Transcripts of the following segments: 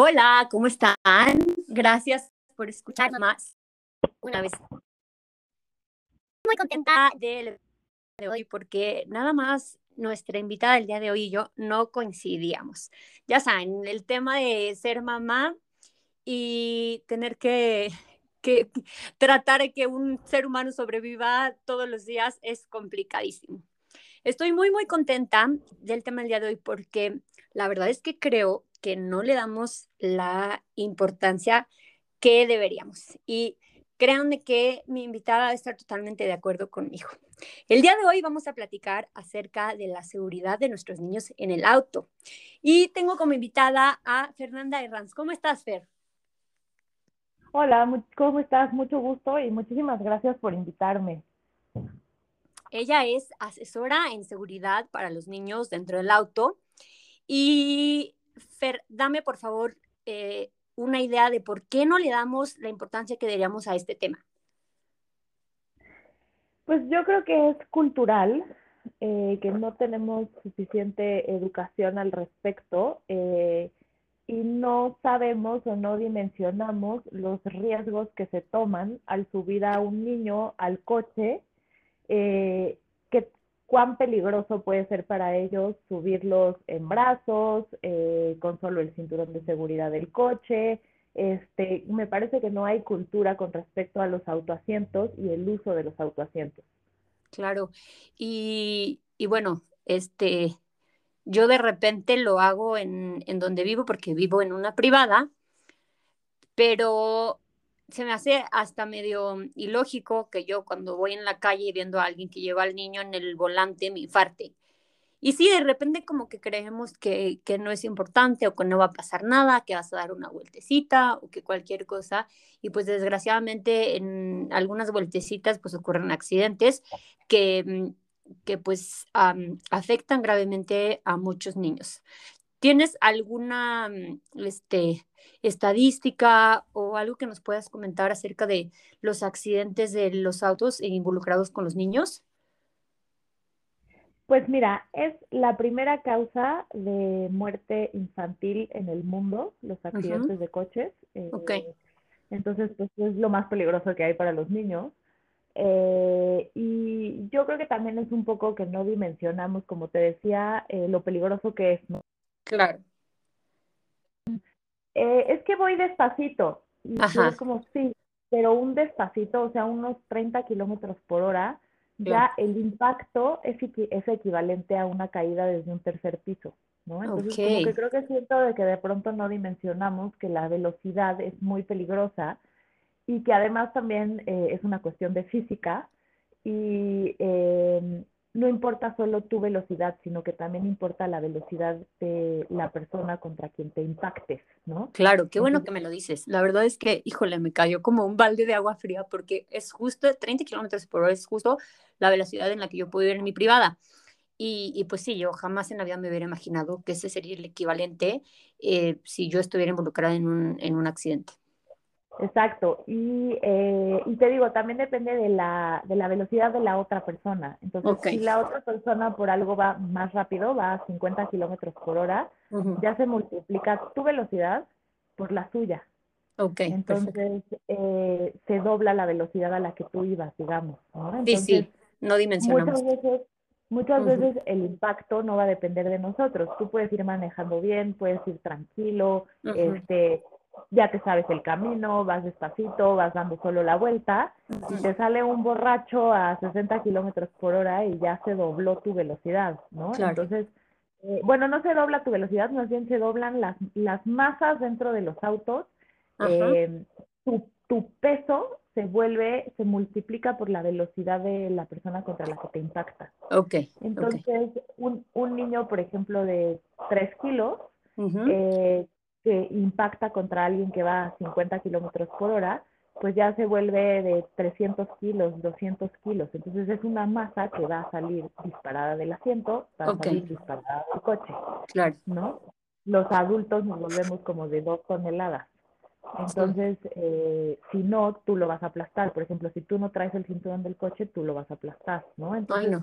Hola, ¿cómo están? Gracias por escuchar más una vez. Muy contenta de hoy porque nada más nuestra invitada del día de hoy y yo no coincidíamos. Ya saben, el tema de ser mamá y tener que, que tratar de que un ser humano sobreviva todos los días es complicadísimo. Estoy muy, muy contenta del tema del día de hoy porque la verdad es que creo que no le damos la importancia que deberíamos. Y créanme que mi invitada va a estar totalmente de acuerdo conmigo. El día de hoy vamos a platicar acerca de la seguridad de nuestros niños en el auto. Y tengo como invitada a Fernanda Herranz. ¿Cómo estás, Fer? Hola, ¿cómo estás? Mucho gusto y muchísimas gracias por invitarme. Ella es asesora en seguridad para los niños dentro del auto. Y Fer, dame por favor eh, una idea de por qué no le damos la importancia que deberíamos a este tema. Pues yo creo que es cultural, eh, que no tenemos suficiente educación al respecto eh, y no sabemos o no dimensionamos los riesgos que se toman al subir a un niño al coche cuán peligroso puede ser para ellos subirlos en brazos, eh, con solo el cinturón de seguridad del coche. Este, me parece que no hay cultura con respecto a los autoasientos y el uso de los autoasientos. Claro, y, y bueno, este, yo de repente lo hago en, en donde vivo porque vivo en una privada, pero se me hace hasta medio ilógico que yo cuando voy en la calle viendo a alguien que lleva al niño en el volante me infarte. Y sí, de repente como que creemos que, que, no es importante o que no va a pasar nada, que vas a dar una vueltecita o que cualquier cosa. Y pues desgraciadamente en algunas vueltecitas pues ocurren accidentes que, mm, que pues afectan gravemente a muchos niños. ¿Tienes alguna mm, este, estadística o algo que nos puedas comentar acerca de los accidentes de los autos involucrados con los niños? Pues mira, es la primera causa de muerte infantil en el mundo, los accidentes de coches. Eh, entonces, pues es lo más peligroso que hay para los niños. Eh, y yo creo que también es un poco que no dimensionamos, como te decía, eh, lo peligroso que es. ¿no? Claro. Eh, es que voy despacito. Y es como, sí, pero un despacito, o sea, unos 30 kilómetros por hora, ya el impacto es, es, equivalente a una caída desde un tercer piso, ¿no? Entonces, como que creo que siento de que de pronto no dimensionamos que la velocidad es muy peligrosa y que además también eh, es una cuestión de física y eh, no importa solo tu velocidad, sino que también importa la velocidad de la persona contra quien te impactes, ¿no? Claro, qué bueno que me lo dices. La verdad es que, híjole, me cayó como un balde de agua fría porque es justo 30 kilómetros por hora, es justo la velocidad en la que yo puedo ir en mi privada. Y, y, pues sí, yo jamás en la vida me hubiera imaginado que ese sería el equivalente eh, si yo estuviera involucrada en un, en un accidente. Exacto, y, eh, y te digo, también depende de la, de la velocidad de la otra persona. Entonces, si la otra persona por algo va más rápido, va a 50 kilómetros por hora, ya se multiplica tu velocidad por la suya. Ok. Entonces, eh, se dobla la velocidad a la que tú ibas, digamos. sí, sí, no dimensionamos. Muchas veces, muchas veces el impacto no va a depender de nosotros. Tú puedes ir manejando bien, puedes ir tranquilo, este ya te sabes el camino, vas despacito, vas dando solo la vuelta, y te sale un borracho a 60 kilómetros por hora y ya se dobló tu velocidad, ¿no? Entonces, eh, bueno, no se dobla tu velocidad, más bien se doblan las, las masas dentro de los autos. Eh, tu, tu peso se vuelve, se multiplica por la velocidad de la persona contra la que te impacta. Ok. Entonces, Un, un niño, por ejemplo, de 3 kilos, eh, que impacta contra alguien que va a 50 kilómetros por hora, pues ya se vuelve de 300 kilos, 200 kilos. Entonces es una masa que va a salir disparada del asiento, va a salir disparada del coche. Claro. ¿No? Los adultos nos volvemos como de dos toneladas. Entonces, eh, si no, tú lo vas a aplastar. Por ejemplo, si tú no traes el cinturón del coche, tú lo vas a aplastar, ¿no? Entonces,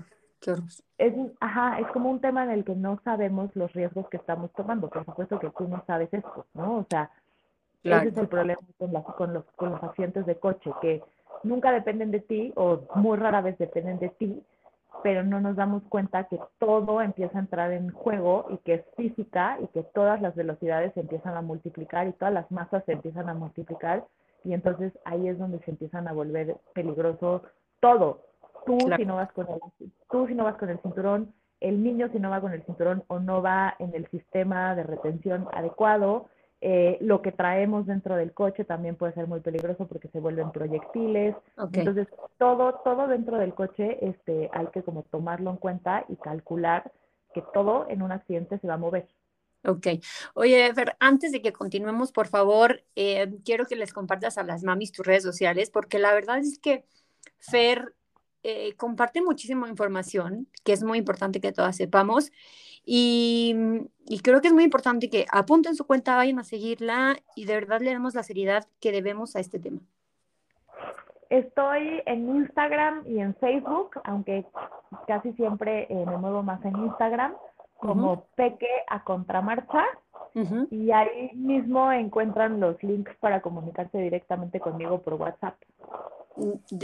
Es, ajá, es como un tema en el que no sabemos los riesgos que estamos tomando. Por supuesto que tú no sabes esto, ¿no? O sea, ese es el problema con, con, los, con los accidentes de coche, que nunca dependen de ti o muy rara vez dependen de ti, pero no nos damos cuenta que todo empieza a entrar en juego y que es física y que todas las velocidades se empiezan a multiplicar y todas las masas se empiezan a multiplicar y entonces ahí es donde se empiezan a volver peligroso todo. Tú si no vas con el, tú si no vas con el cinturón, el niño si no va con el cinturón o no va en el sistema de retención adecuado, eh, lo que traemos dentro del coche también puede ser muy peligroso porque se vuelven proyectiles. Entonces, todo, todo dentro del coche este, hay que como tomarlo en cuenta y calcular que todo en un accidente se va a mover. Ok. Oye, Fer, antes de que continuemos, por favor, eh, quiero que les compartas a las mamis tus redes sociales, porque la verdad es que Fer eh, comparte muchísima información, que es muy importante que todas sepamos. Y, creo que es muy importante que apunten su cuenta, vayan a seguirla y de verdad le demos la seriedad que debemos a este tema. Estoy en Instagram y en Facebook, aunque casi siempre eh, me muevo más en Instagram, como Peque a Contramarcha. Y ahí mismo encuentran los links para comunicarse directamente conmigo por WhatsApp.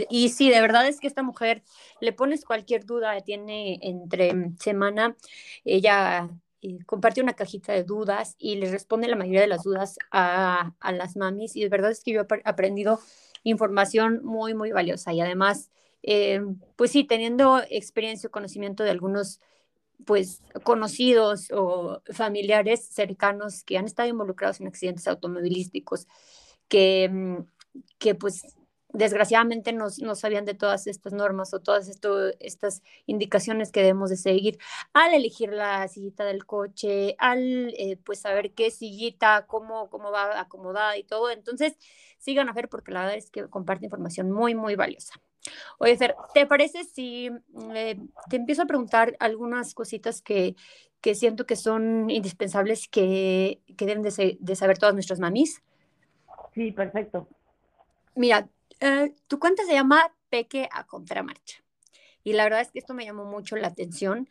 Y sí, de verdad es que esta mujer, le pones cualquier duda, tiene entre semana, ella eh, comparte una cajita de dudas y le responde la mayoría de las dudas a, a, las mamis. Y de verdad es que yo he aprendido información muy, muy valiosa. Y además, eh, pues sí, teniendo experiencia o conocimiento de algunos pues conocidos o familiares cercanos que han estado involucrados en accidentes automovilísticos, que, mm, que pues desgraciadamente no, sabían de todas estas normas o todas esto, estas indicaciones que debemos de seguir al elegir la sillita del coche, al eh, pues saber qué sillita, cómo, cómo va acomodada y todo. Entonces, sigan a ver porque la verdad es que comparte información muy, muy valiosa. Oye, Fer, ¿te parece si eh, te empiezo a preguntar algunas cositas que, que siento que son indispensables que, que deben de, de saber todas nuestras mamis? Sí, perfecto. Mira, eh, tu cuenta se llama Peque a Contramarcha. Y la verdad es que esto me llamó mucho la atención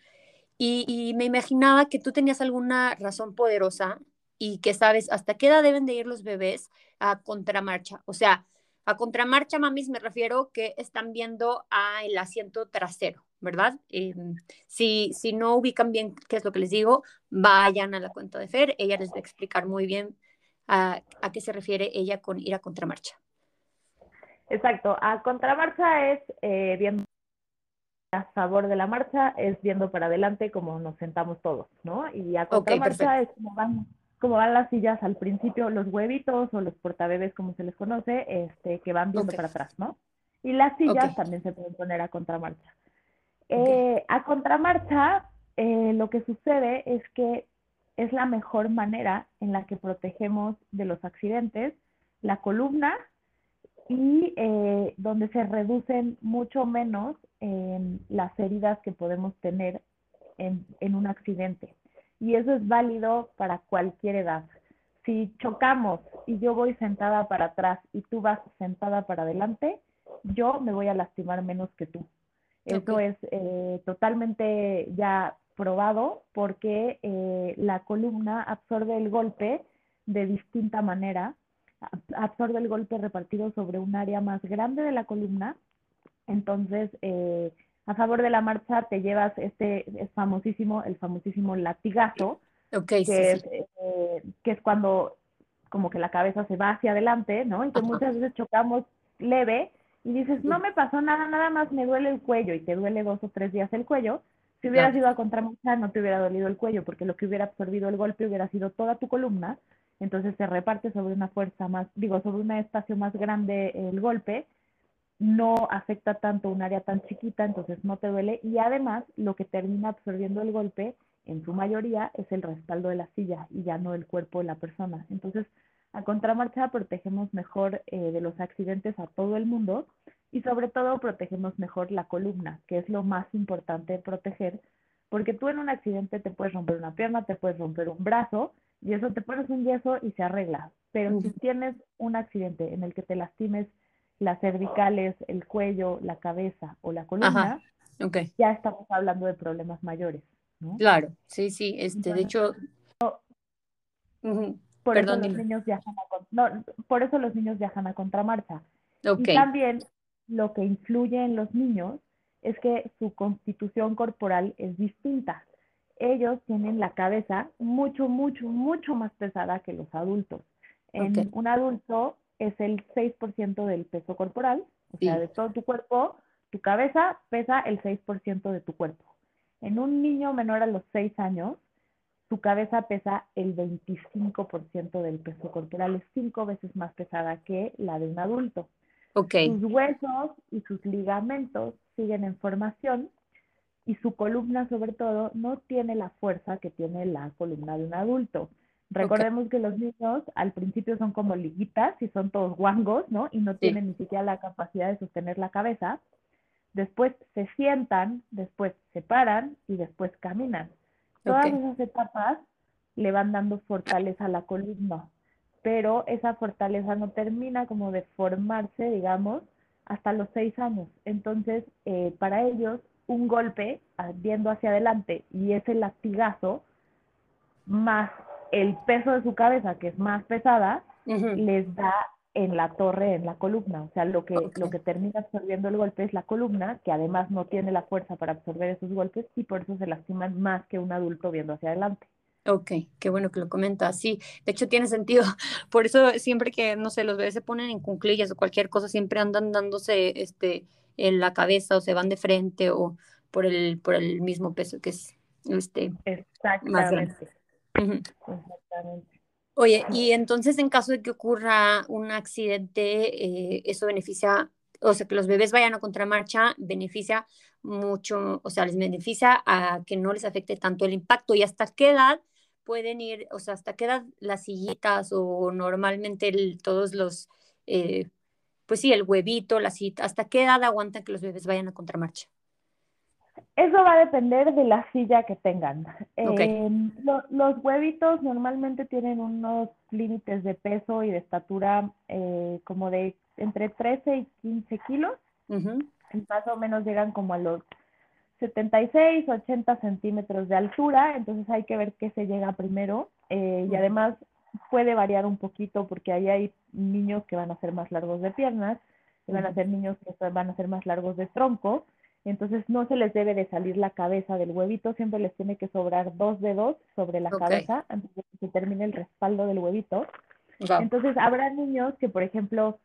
y, me imaginaba que tú tenías alguna razón poderosa y que sabes hasta qué edad deben de ir los bebés a contramarcha. O sea, a contramarcha, mamis, me refiero que están viendo a el asiento trasero, ¿verdad? Em, si, si no ubican bien qué es lo que les digo, vayan a la cuenta de Fer, ella les va a explicar muy bien a, a qué se refiere ella con ir a contramarcha. Exacto, a contramarcha es eh, viendo a favor de la marcha, es viendo para adelante como nos sentamos todos, ¿no? Y a contramarcha es como van, como van las sillas al principio, los huevitos o los portabebés, como se les conoce, este, que van viendo para atrás, ¿no? Y las sillas también se pueden poner a contramarcha. Eh, a contramarcha, eh, lo que sucede es que es la mejor manera en la que protegemos de los accidentes la columna y eh, donde se reducen mucho menos las heridas que podemos tener en, en, un accidente. Y eso es válido para cualquier edad. Si chocamos y yo voy sentada para atrás y tú vas sentada para adelante, yo me voy a lastimar menos que tú. Eso es eh, totalmente ya probado porque eh, la columna absorbe el golpe de distinta manera absorbe el golpe repartido sobre un área más grande de la columna. Entonces, eh, a favor de la marcha te llevas este es famosísimo, el famosísimo latigazo, que, Es, eh, que es cuando como que la cabeza se va hacia adelante, ¿no? Y que muchas veces chocamos leve y dices, no me pasó nada, nada más me duele el cuello y te duele dos o tres días el cuello. Si hubieras ido a contramarcha no te hubiera dolido el cuello porque lo que hubiera absorbido el golpe hubiera sido toda tu columna entonces se reparte sobre una fuerza más, digo, sobre un espacio más grande el golpe, no afecta tanto un área tan chiquita, entonces no te duele y además lo que termina absorbiendo el golpe en su mayoría es el respaldo de la silla y ya no el cuerpo de la persona. Entonces, a contramarcha protegemos mejor eh, de los accidentes a todo el mundo y sobre todo protegemos mejor la columna, que es lo más importante proteger, porque tú en un accidente te puedes romper una pierna, te puedes romper un brazo y eso te pones un yeso y se arregla. Pero si tienes un accidente en el que te lastimes las cervicales, el cuello, la cabeza o la columna, ya estamos hablando de problemas mayores. ¿no? Claro, sí, sí, este, de hecho... por eso los niños viajan a, por eso los niños viajan a contramarcha. Y también lo que influye en los niños es que su constitución corporal es distinta. Ellos tienen la cabeza mucho, mucho, mucho más pesada que los adultos. En un adulto es el 6% del peso corporal, o sea, de todo tu cuerpo, tu cabeza pesa el 6% de tu cuerpo. En un niño menor a los 6 años, su cabeza pesa el 25% del peso corporal, es cinco veces más pesada que la de un adulto. Sus huesos y sus ligamentos siguen en formación y su columna sobre todo no tiene la fuerza que tiene la columna de un adulto. Recordemos que los niños al principio son como liguitas y son todos guangos, ¿no? Y no tienen ni siquiera la capacidad de sostener la cabeza. Después se sientan, después se paran y después caminan. Todas esas etapas le van dando fortaleza a la columna pero esa fortaleza no termina como de formarse, digamos, hasta los seis años. Entonces, eh, para ellos, un golpe ah, viendo hacia adelante y ese latigazo, más el peso de su cabeza, que es más pesada, les da en la torre, en la columna. O sea, lo que, lo que termina absorbiendo el golpe es la columna, que además no tiene la fuerza para absorber esos golpes y por eso se lastiman más que un adulto viendo hacia adelante. Ok, qué bueno que lo comentas. Sí, de hecho tiene sentido. Por eso siempre que, no sé, los bebés se ponen en cunclillas o cualquier cosa, siempre andan dándose este, en la cabeza o se van de frente o por el, por el mismo peso que es este, más grande. Exactamente. Oye, y entonces en caso de que ocurra un accidente, eh, eso beneficia, o sea, que los bebés vayan a contramarcha, beneficia mucho, o sea, les beneficia a que no les afecte tanto el impacto. ¿Y hasta qué edad pueden ir, o sea, hasta qué edad las sillitas o normalmente todos los, eh, pues sí, el huevito, la cita, hasta qué edad aguantan que los bebés vayan a contramarcha? Eso va a depender de la silla que tengan. Em, los huevitos normalmente tienen unos límites de peso y de estatura eh, como de entre 13 y 15 kilos. Más o menos llegan como a los 76, 80 centímetros de altura, entonces hay que ver qué se llega primero. Eh, y además puede variar un poquito porque ahí hay niños que van a ser más largos de piernas, que van a ser niños que van a ser más largos de tronco. Entonces no se les debe de salir la cabeza del huevito, siempre les tiene que sobrar dos dedos sobre la cabeza antes de que se termine el respaldo del huevito. Entonces habrá niños que, por ejemplo,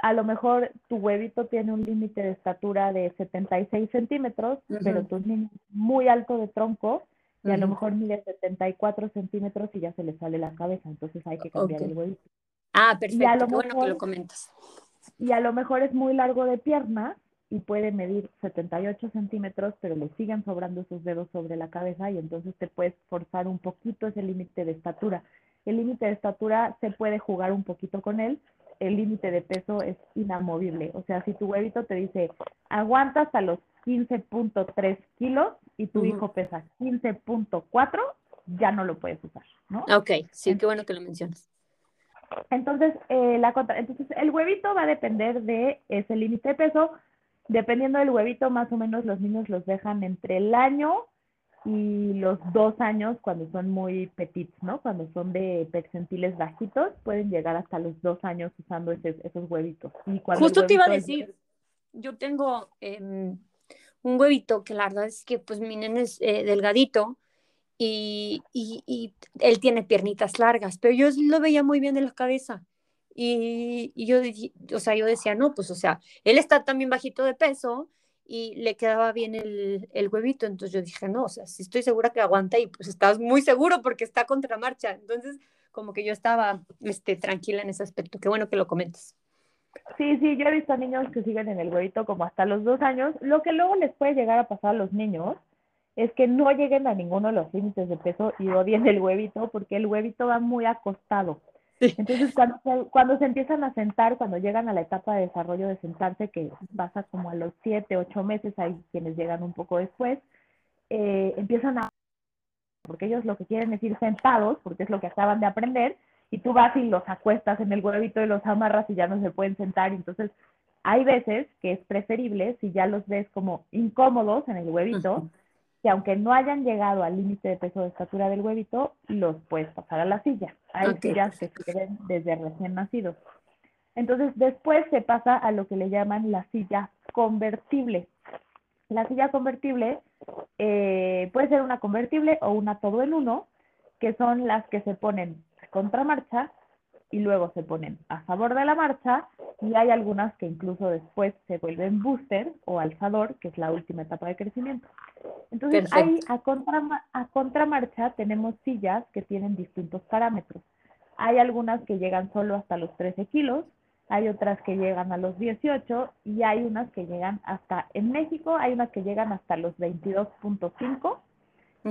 a lo mejor tu huevito tiene un límite de estatura de 76 centímetros, pero tu niño es muy alto de tronco y a lo mejor mide 74 centímetros y ya se le sale la cabeza, entonces hay que cambiar el huevito. Ah, perfecto, qué bueno que lo comentas. Y a lo mejor es muy largo de pierna y puede medir 78 centímetros, pero le siguen sobrando sus dedos sobre la cabeza y entonces te puedes forzar un poquito ese límite de estatura. El límite de estatura se puede jugar un poquito con él, el límite de peso es inamovible. O sea, si tu huevito te dice, aguanta hasta los 15.3 kilos y tu hijo pesa 15.4, ya no lo puedes usar, ¿no? Ok, sí, qué bueno que lo mencionas. Entonces, eh, la entonces, el huevito va a depender de ese límite de peso. Dependiendo del huevito, más o menos los niños los dejan entre el año y los dos años cuando son muy petits, ¿no? Cuando son de percentiles bajitos, pueden llegar hasta los dos años usando esos huevitos. Y Justo te iba a decir, yo tengo em, un huevito que la verdad es que pues mi nene es eh, delgadito y, y, él tiene piernitas largas, pero yo lo veía muy bien de la cabeza. Y, y yo, o sea, yo decía, no, pues, o sea, él está también bajito de peso, y le quedaba bien el, el, huevito. Entonces yo dije, no, o sea, si estoy segura que aguanta y pues estás muy seguro porque está contra marcha. Entonces, como que yo estaba este, tranquila en ese aspecto. Qué bueno que lo comentes. Sí, sí, yo he visto niños que siguen en el huevito como hasta los dos años. Lo que luego les puede llegar a pasar a los niños es que no lleguen a ninguno de los límites de peso y odien el huevito porque el huevito va muy acostado. Entonces, cuando se, cuando se empiezan a sentar, cuando llegan a la etapa de desarrollo de sentarse, que pasa como a los siete, ocho meses, hay quienes llegan un poco después, eh, empiezan a... porque ellos lo que quieren es ir sentados, porque es lo que acaban de aprender, y tú vas y los acuestas en el huevito y los amarras y ya no se pueden sentar, entonces Hay veces que es preferible, si ya los ves como incómodos en el huevito, que aunque no hayan llegado al límite de peso de estatura del huevito, los puedes pasar a la silla. Hay sillas que se desde recién nacidos. Entonces, después se pasa a lo que le llaman la silla convertible. La silla convertible eh, puede ser una convertible o una todo en uno, que son las que se ponen contra marcha y luego se ponen a favor de la marcha y hay algunas que incluso después se vuelven booster o alzador, que es la última etapa de crecimiento. Entonces ahí a, contra, a contramarcha tenemos sillas que tienen distintos parámetros. Hay algunas que llegan solo hasta los 13 kilos, hay otras que llegan a los 18 y hay unas que llegan hasta, en México hay unas que llegan hasta los 22.5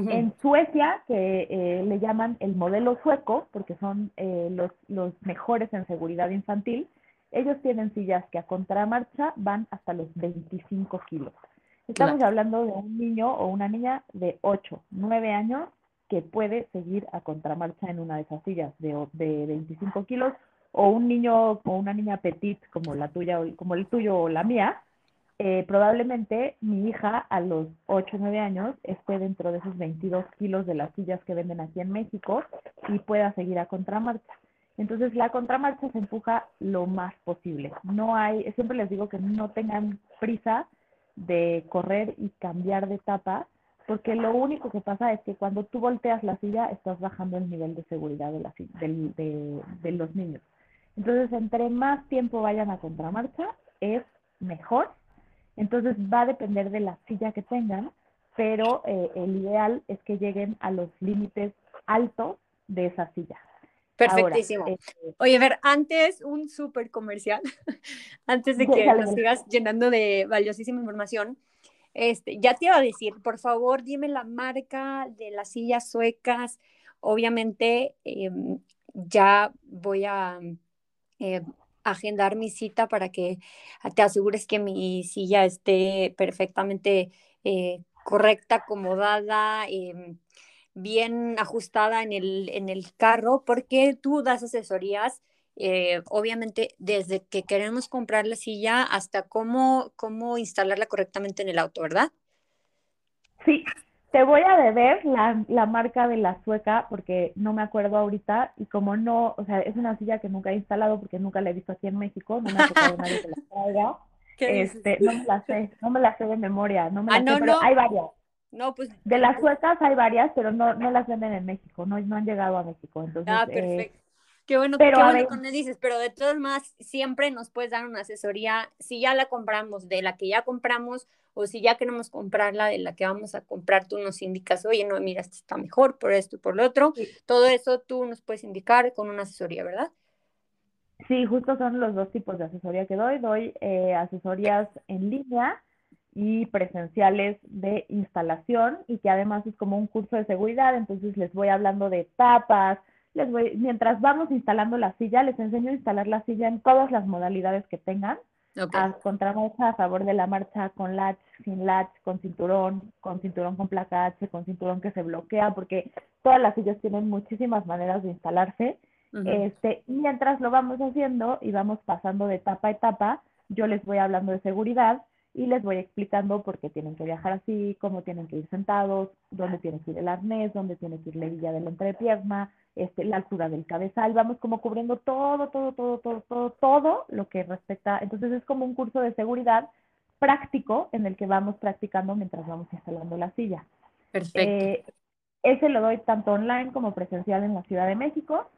en Suecia, que eh, le llaman el modelo sueco, porque son eh, los, los mejores en seguridad infantil, ellos tienen sillas que a contramarcha van hasta los 25 kilos. Estamos hablando de un niño o una niña de 8, 9 años que puede seguir a contramarcha en una de esas sillas de, de 25 kilos, o un niño o una niña petit como la tuya, como el tuyo o la mía, eh, probablemente mi hija a los 8 o 9 años esté dentro de esos 22 kilos de las sillas que venden aquí en México y pueda seguir a contramarcha. Entonces la contramarcha se empuja lo más posible. No hay, siempre les digo que no tengan prisa de correr y cambiar de etapa, porque lo único que pasa es que cuando tú volteas la silla estás bajando el nivel de seguridad de, la, de, de los niños. Entonces, entre más tiempo vayan a contramarcha, es mejor entonces va a depender de la silla que tengan, pero eh, el ideal es que lleguen a los límites altos de esa silla. Perfectísimo. Este, Oye, a ver, antes un súper comercial, antes de que nos sigas llenando de valiosísima información, este, ya te iba a decir, por favor, dime la marca de las sillas suecas. Obviamente, em, ya voy a eh, agendar mi cita para que te asegures que mi silla esté perfectamente eh, correcta, acomodada, em, bien ajustada en el, en el carro, porque tú das asesorías, eh, obviamente, desde que queremos comprar la silla hasta cómo, cómo instalarla correctamente en el auto, ¿verdad? Sí, te voy a deber la, la, marca de la sueca porque no me acuerdo ahorita y como no, o sea, es una silla que nunca he instalado porque nunca la he visto aquí en México, no me ha tocado nadie que la traiga. Este, no me la sé, no me la sé de memoria, no me ah, la sé, pero hay varias. No, pues. De las suecas hay varias, pero no, no las venden en México, no, no han llegado a México. Entonces, ah, eh, perfecto. Qué bueno, pero, qué bueno cuando dices, pero de todas maneras siempre nos puedes dar una asesoría si ya la compramos, de la que ya compramos, o si ya queremos comprarla de la que vamos a comprar, tú nos indicas, oye, no, mira, esta está mejor por esto y por lo otro. Todo eso tú nos puedes indicar con una asesoría, ¿verdad? Sí, justo son los dos tipos de asesoría que doy. Doy eh, asesorías en línea y presenciales de instalación y que además es como un curso de seguridad, entonces les voy hablando de etapas, les voy, mientras vamos instalando la silla, les enseño a instalar la silla en todas las modalidades que tengan. A contramarcha, a favor de la marcha, con latch, sin latch, con cinturón, con cinturón con placa H, con cinturón que se bloquea, porque todas las sillas tienen muchísimas maneras de instalarse. este, mientras lo vamos haciendo y vamos pasando de etapa a etapa, yo les voy hablando de seguridad y les voy explicando por qué tienen que viajar así, cómo tienen que ir sentados, dónde tiene que ir el arnés, dónde tiene que ir la hebilla de la entrepierna, este, la altura del cabezal, vamos como cubriendo todo, todo, todo, todo, todo, todo lo que respecta. Entonces es como un curso de seguridad práctico en el que vamos practicando mientras vamos instalando la silla. Perfecto. Eh, ese lo doy tanto online como presencial en la Ciudad de México.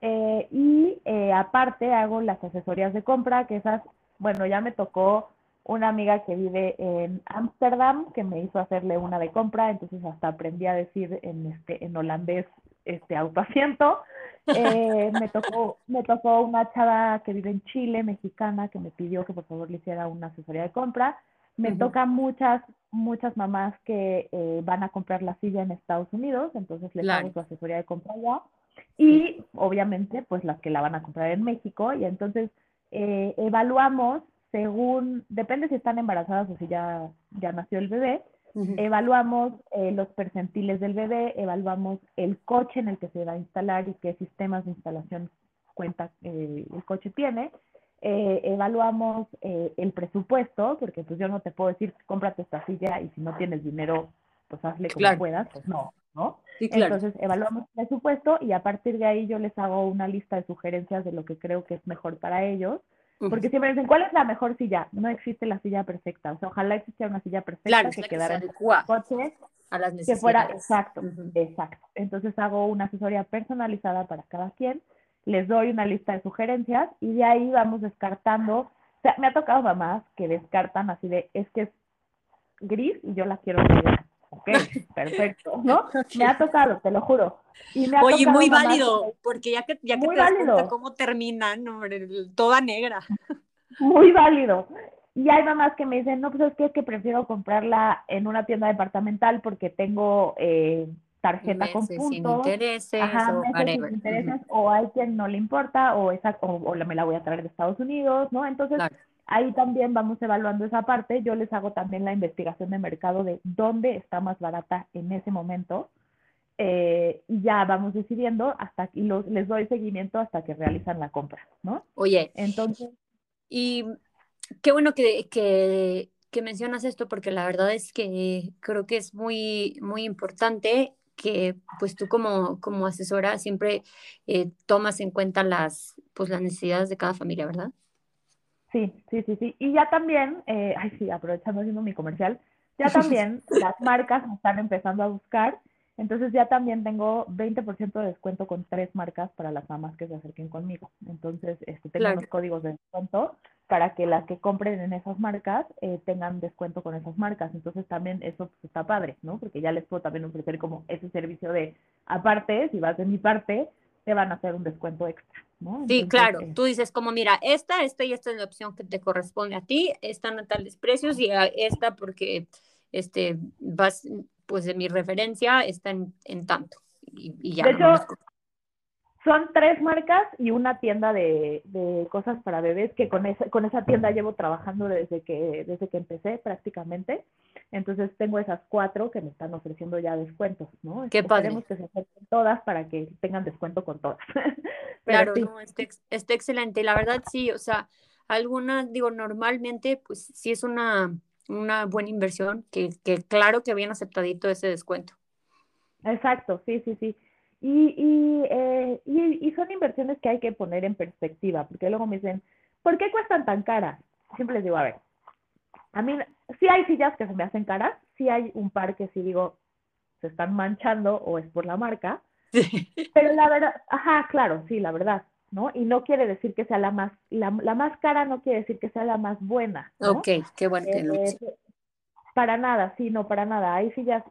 Eh, y eh, aparte hago las asesorías de compra, que esas, bueno, ya me tocó una amiga que vive en Ámsterdam que me hizo hacerle una de compra, entonces hasta aprendí a decir en, este, en holandés este autoasiento. Eh, me tocó me tocó una chava que vive en Chile, mexicana, que me pidió que por favor le hiciera una asesoría de compra. Me toca muchas muchas mamás que eh, van a comprar la silla en Estados Unidos, entonces les hago su asesoría de compra allá. Y obviamente, pues las que la van a comprar en México. Y entonces eh, evaluamos según, depende si están embarazadas o si ya, ya nació el bebé, Evaluamos eh, los percentiles del bebé, evaluamos el coche en el que se va a instalar y qué sistemas de instalación cuenta eh, el coche tiene. eh, evaluamos el presupuesto, porque pues yo no te puedo decir, cómprate esta silla y si no tienes dinero, pues hazle como puedas, pues no, ¿no? Entonces evaluamos el presupuesto y a partir de ahí yo les hago una lista de sugerencias de lo que creo que es mejor para ellos. Porque siempre dicen, ¿cuál es la mejor silla? No existe la silla perfecta. O sea, ojalá existiera una silla perfecta que quedara en el coche. A las necesidades. Que fuera, exacto, exacto. Entonces hago una asesoría personalizada para cada quien les doy una lista de sugerencias y de ahí vamos descartando. O sea, me ha tocado mamás que descartan así de, es que es gris y yo la quiero negra. Ok, perfecto, ¿no? Me ha tocado, te lo juro. Y Oye, muy válido, porque ya que, ya que te das cuenta cómo terminan, toda negra. Muy válido. Y hay mamás que me dicen, no, pues es que, es que prefiero comprarla en una tienda departamental porque tengo eh, tarjeta con puntos. Sin intereses, o, sin intereses o hay quien no le importa o, esa, o, me la voy a traer de Estados Unidos, ¿no? Entonces, ahí también vamos evaluando esa parte. Yo les hago también la investigación de mercado de dónde está más barata en ese momento. Eh, y ya vamos decidiendo hasta y los, les doy seguimiento hasta que realizan la compra, ¿no? Oye, entonces. Y qué bueno que, que, que mencionas esto porque la verdad es que creo que es muy, muy importante que pues tú como, como asesora siempre eh, tomas en cuenta las, pues, las necesidades de cada familia, ¿verdad? Sí, sí, sí, sí. Y ya también, eh, ay sí, aprovechando haciendo mi comercial, ya también las marcas me están empezando a buscar entonces ya también tengo 20% de descuento con tres marcas para las mamás que se acerquen conmigo. Entonces este, tengo los códigos de descuento para que las que compren en esas marcas eh, tengan descuento con esas marcas. Entonces también eso pues, está padre, ¿no? Porque ya les puedo también ofrecer como ese servicio de, aparte, si vas de mi parte, te van a hacer un descuento extra, ¿no? sí, claro. Eh, Tú dices como, mira, esta, esta y esta es la opción que te corresponde a ti, están a tales precios y esta porque este, vas, pues de mi referencia está en, tanto. Y, ya. De hecho, son tres marcas y una tienda de, cosas para bebés que con esa, con esa tienda llevo trabajando desde que, desde que empecé prácticamente. Entonces tengo esas cuatro que me están ofreciendo ya descuentos, ¿no? Qué padre. que se acerquen todas para que tengan descuento con todas. claro, no, está, está excelente. La verdad sí, o sea, algunas, digo, normalmente, pues sí es una una buena inversión, que, que claro que habían aceptadito ese descuento. Exacto, sí, sí, sí. Y, y, eh, y, y, son inversiones que hay que poner en perspectiva, porque luego me dicen, ¿por qué cuestan tan caras? Siempre les digo, a ver, a mí sí hay sillas que se me hacen caras, sí hay un par que sí digo, se están manchando o es por la marca, pero la verdad, ajá, claro, sí, la verdad, ¿no? Y no quiere decir que sea la más, la, más cara no quiere decir que sea la más buena. ¿no? Ok, qué bueno que lo eh, Para nada, sí, no, para nada. Hay sillas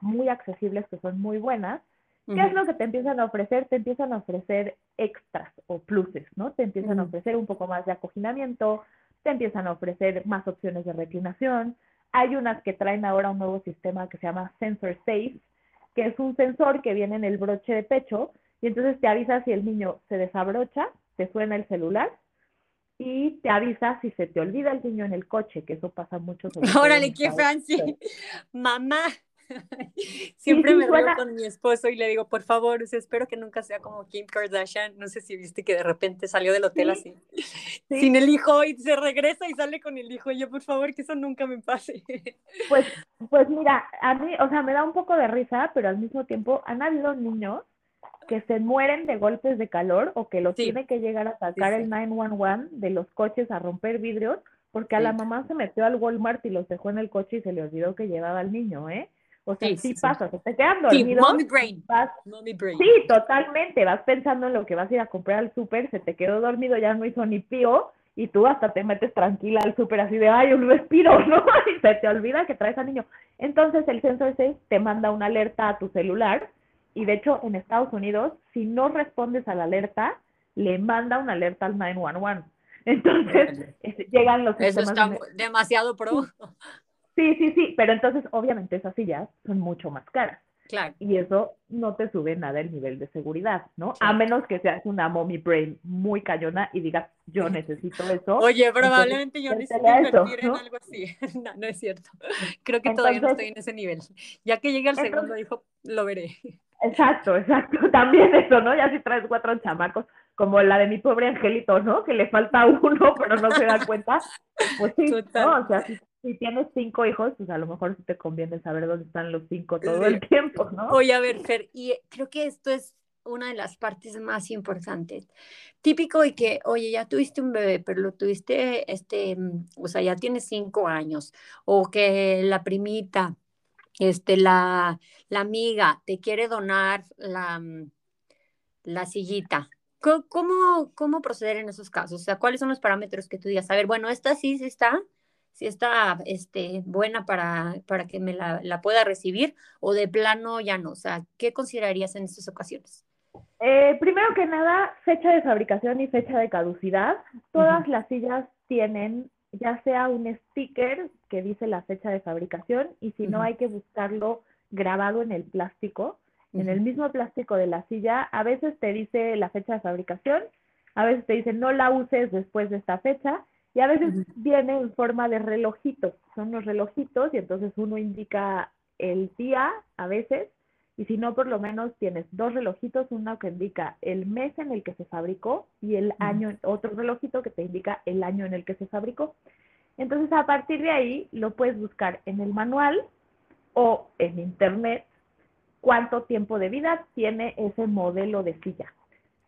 muy accesibles que son muy buenas. ¿Qué es lo que te empiezan a ofrecer? Te empiezan a ofrecer extras o pluses, ¿no? Te empiezan a ofrecer un poco más de acoginamiento, te empiezan a ofrecer más opciones de reclinación. Hay unas que traen ahora un nuevo sistema que se llama Sensor Safe, que es un sensor que viene en el broche de pecho y entonces te avisa si el niño se desabrocha, te suena el celular y te avisa si se te olvida el niño en el coche, que eso pasa mucho. Órale, qué fancy. Mamá. Siempre me río con mi esposo y le digo, por favor, espero que nunca sea como Kim Kardashian. No sé si viste que de repente salió del hotel así, sin el hijo y se regresa y sale con el hijo. Y yo, por favor, que eso nunca me pase. Pues, pues mira, a mí, o sea, me da un poco de risa, pero al mismo tiempo han habido niños que se mueren de golpes de calor o que los tiene que llegar a sacar el 911 de los coches a romper vidrios porque a la mamá se metió al Walmart y los dejó en el coche y se le olvidó que llevaba al niño, ¿eh? O sea, sí, pasa, se te quedan dormidos. Mommy brain. brain. Sí, totalmente. Vas pensando en lo que vas a ir a comprar al súper, se te quedó dormido, ya no hizo ni pío, y tú hasta te metes tranquila al súper así de, ay, un respiro, ¿no? Y se te olvida que traes al niño. Entonces el sensor 6 te manda una alerta a tu celular y de hecho, en Estados Unidos, si no respondes a la alerta, le manda una alerta al 911. Entonces, este, llegan los Eso está demasiado pro. Sí, sí, sí, pero entonces, obviamente, esas sillas son mucho más caras. Claro. Y eso no te sube nada el nivel de seguridad, ¿no? A menos que seas una mommy brain muy cañona y digas, yo necesito eso. Oye, probablemente yo necesito invertir en algo así. no, no es cierto. Creo que todavía no estoy en ese nivel. Ya que llegue al segundo hijo, lo veré. Exacto, exacto. También eso, ¿no? Ya si traes cuatro chamacos, como la de mi pobre angelito, ¿no? Que le falta uno, pero no se da cuenta. Pues sí, ¿no? O sea, si, tienes cinco hijos, pues a lo mejor sí te conviene saber dónde están los cinco todo el tiempo, ¿no? Oye, a ver, Fer, y creo que esto es una de las partes más importantes. Típico y que, oye, ya tuviste un bebé, pero lo tuviste, este, o sea, ya tienes cinco años, o que la primita, este, la, la amiga te quiere donar la, la sillita. ¿Cómo, ¿Cómo proceder en esos casos? O sea, ¿cuáles son los parámetros que tú digas? A ver, bueno, esta sí, sí está, sí está este, buena para, para que me la, la pueda recibir, o de plano ya no. O sea, ¿qué considerarías en estas ocasiones? Eh, primero que nada, fecha de fabricación y fecha de caducidad. Todas las sillas tienen ya sea un sticker que dice la fecha de fabricación y si no hay que buscarlo grabado en el plástico, en el mismo plástico de la silla. A veces te dice la fecha de fabricación, a veces te dice no la uses después de esta fecha y a veces viene en forma de relojitos. Son los relojitos y entonces uno indica el día a veces y si no, por lo menos tienes dos relojitos, uno que indica el mes en el que se fabricó y el año, otro relojito que te indica el año en el que se fabricó. Entonces, a partir de ahí, lo puedes buscar en el manual o en internet cuánto tiempo de vida tiene ese modelo de silla.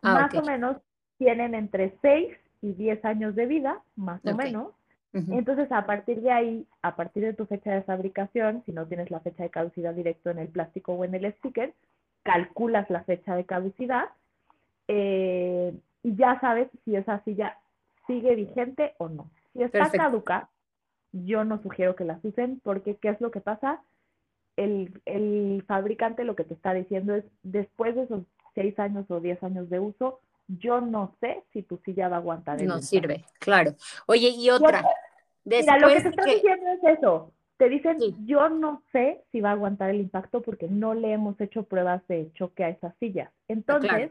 Ah, más o menos tienen entre 6 y 10 años de vida, más o menos. Entonces, a partir de ahí, a partir de tu fecha de fabricación, si no tienes la fecha de caducidad directo en el plástico o en el sticker, calculas la fecha de caducidad eh, y ya sabes si esa silla sigue vigente o no. Si está caduca, yo no sugiero que la usen porque ¿qué es lo que pasa? El, el fabricante lo que te está diciendo es, después de esos 6 años o 10 años de uso, yo no sé si tu silla va a aguantar. no sirve, claro. Oye, y otra. Mira, lo que te están diciendo es eso. Te dicen, yo no sé si va a aguantar el impacto porque no le hemos hecho pruebas de choque a esa silla. Ah, Entonces,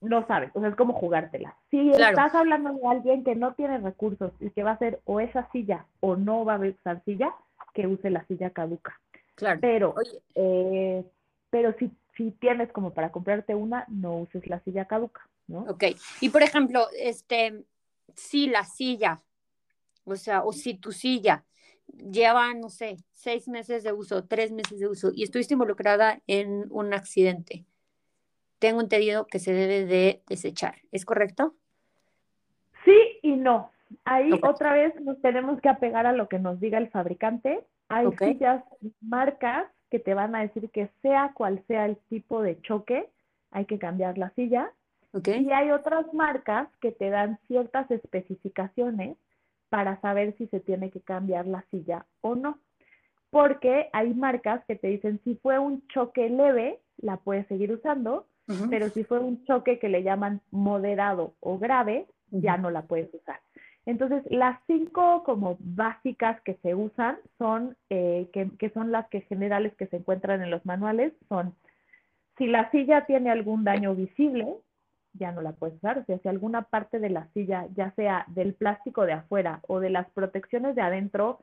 no sabes, o sea, es como jugártela. Si estás hablando de alguien que no tiene recursos y que va a hacer o esa silla o no va a usar silla, que use la silla caduca. Claro. Pero, eh, pero si si tienes como para comprarte una, no uses la silla caduca, ¿no? Ok. Y por ejemplo, este, si la silla, o sea, o si tu silla lleva, no sé, seis meses de uso, tres meses de uso y estuviste involucrada en un accidente, tengo entendido que se debe de desechar, ¿es correcto? Sí y no. Ahí otra vez nos tenemos que apegar a lo que nos diga el fabricante. Hay sillas, marcas que te van a decir que sea cual sea el tipo de choque, hay que cambiar la silla. Y hay otras marcas que te dan ciertas especificaciones para saber si se tiene que cambiar la silla o no. Porque hay marcas que te dicen si fue un choque leve, la puedes seguir usando, pero si fue un choque que le llaman moderado o grave, ya no la puedes usar. Entonces, las cinco como básicas que se usan son, eh, que, son las que generales que se encuentran en los manuales, son si la silla tiene algún daño visible, ya no la puedes usar. O sea, si alguna parte de la silla, ya sea del plástico de afuera o de las protecciones de adentro,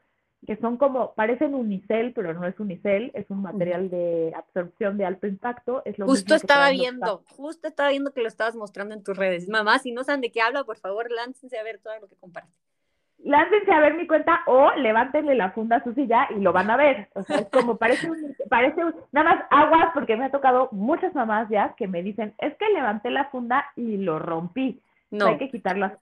que son como, parecen unicel, pero no es unicel, es un material de absorción de alto impacto. Es lo justo estaba viendo, justo estaba viendo que lo estabas mostrando en tus redes. Mamá, si no saben de qué habla, por favor, láncense a ver todo lo que comparte. Láncense a ver mi cuenta o levántenle la funda a su silla y lo van a ver. O sea, es como parece parece nada más aguas porque me ha tocado muchas mamás ya que me dicen, es que levanté la funda y lo rompí. No. hay que quitarlas,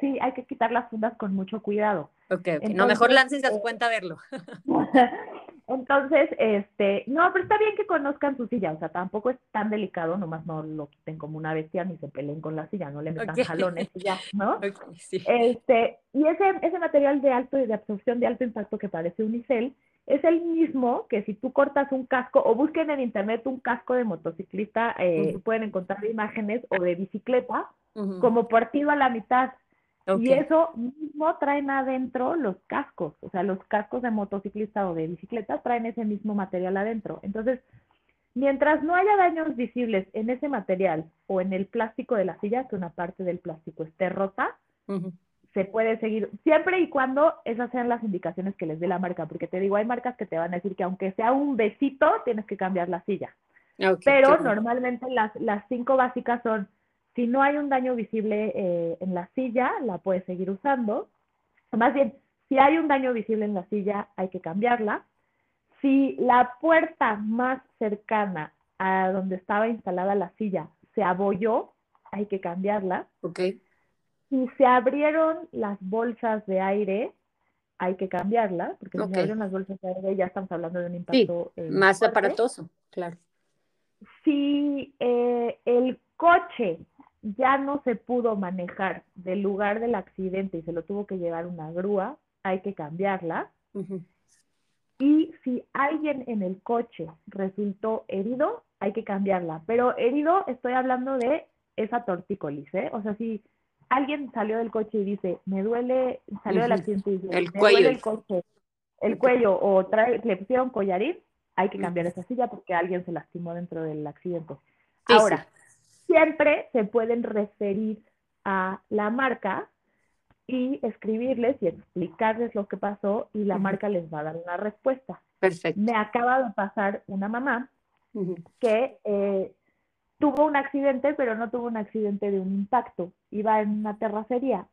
sí, hay que quitar las fundas con mucho cuidado. Ok, no, mejor láncense a su cuenta a verlo. Entonces, este, no, pero está bien que conozcan su silla, o sea, tampoco es tan delicado, nomás no lo quiten como una bestia ni se peleen con la silla, no le metan jalones y ya, ¿no? Este, y ese, ese material de alto de absorción de alto impacto que parece unicel es el mismo que si tú cortas un casco o busquen en internet un casco de motociclista, eh, pueden encontrar imágenes o de bicicleta, como partido a la mitad. Y eso mismo traen adentro los cascos, o sea, los cascos de motociclista o de bicicleta traen ese mismo material adentro. Entonces, mientras no haya daños visibles en ese material o en el plástico de la silla, que una parte del plástico esté rota, se puede seguir, siempre y cuando esas sean las indicaciones que les dé la marca, porque te digo, hay marcas que te van a decir que aunque sea un besito, tienes que cambiar la silla. Pero normalmente las, las cinco básicas son, si no hay un daño visible eh, en la silla, la puedes seguir usando. Más bien, si hay un daño visible en la silla, hay que cambiarla. Si la puerta más cercana a donde estaba instalada la silla se abolló, hay que cambiarla. Ok. Si se abrieron las bolsas de aire, hay que cambiarla, porque si se abrieron las bolsas de aire ya estamos hablando de un impacto. Eh, más aparatoso, claro. Si eh, el coche ya no se pudo manejar del lugar del accidente y se lo tuvo que llevar una grúa, hay que cambiarla. Y si alguien en el coche resultó herido, hay que cambiarla. Pero herido, estoy hablando de esa tortícolis, ¿eh? O sea, si alguien salió del coche y dice, me duele, salió del accidente y dice, el me cuello. duele el coche, el cuello, o trae, le pusieron collarín, hay que cambiar esa silla porque alguien se lastimó dentro del accidente. Ahora, siempre se pueden referir a la marca y escribirles y explicarles lo que pasó y la marca les va a dar una respuesta. Perfecto. Me acaba de pasar una mamá que eh, tuvo un accidente, pero no tuvo un accidente de un impacto. Iba en una terracería,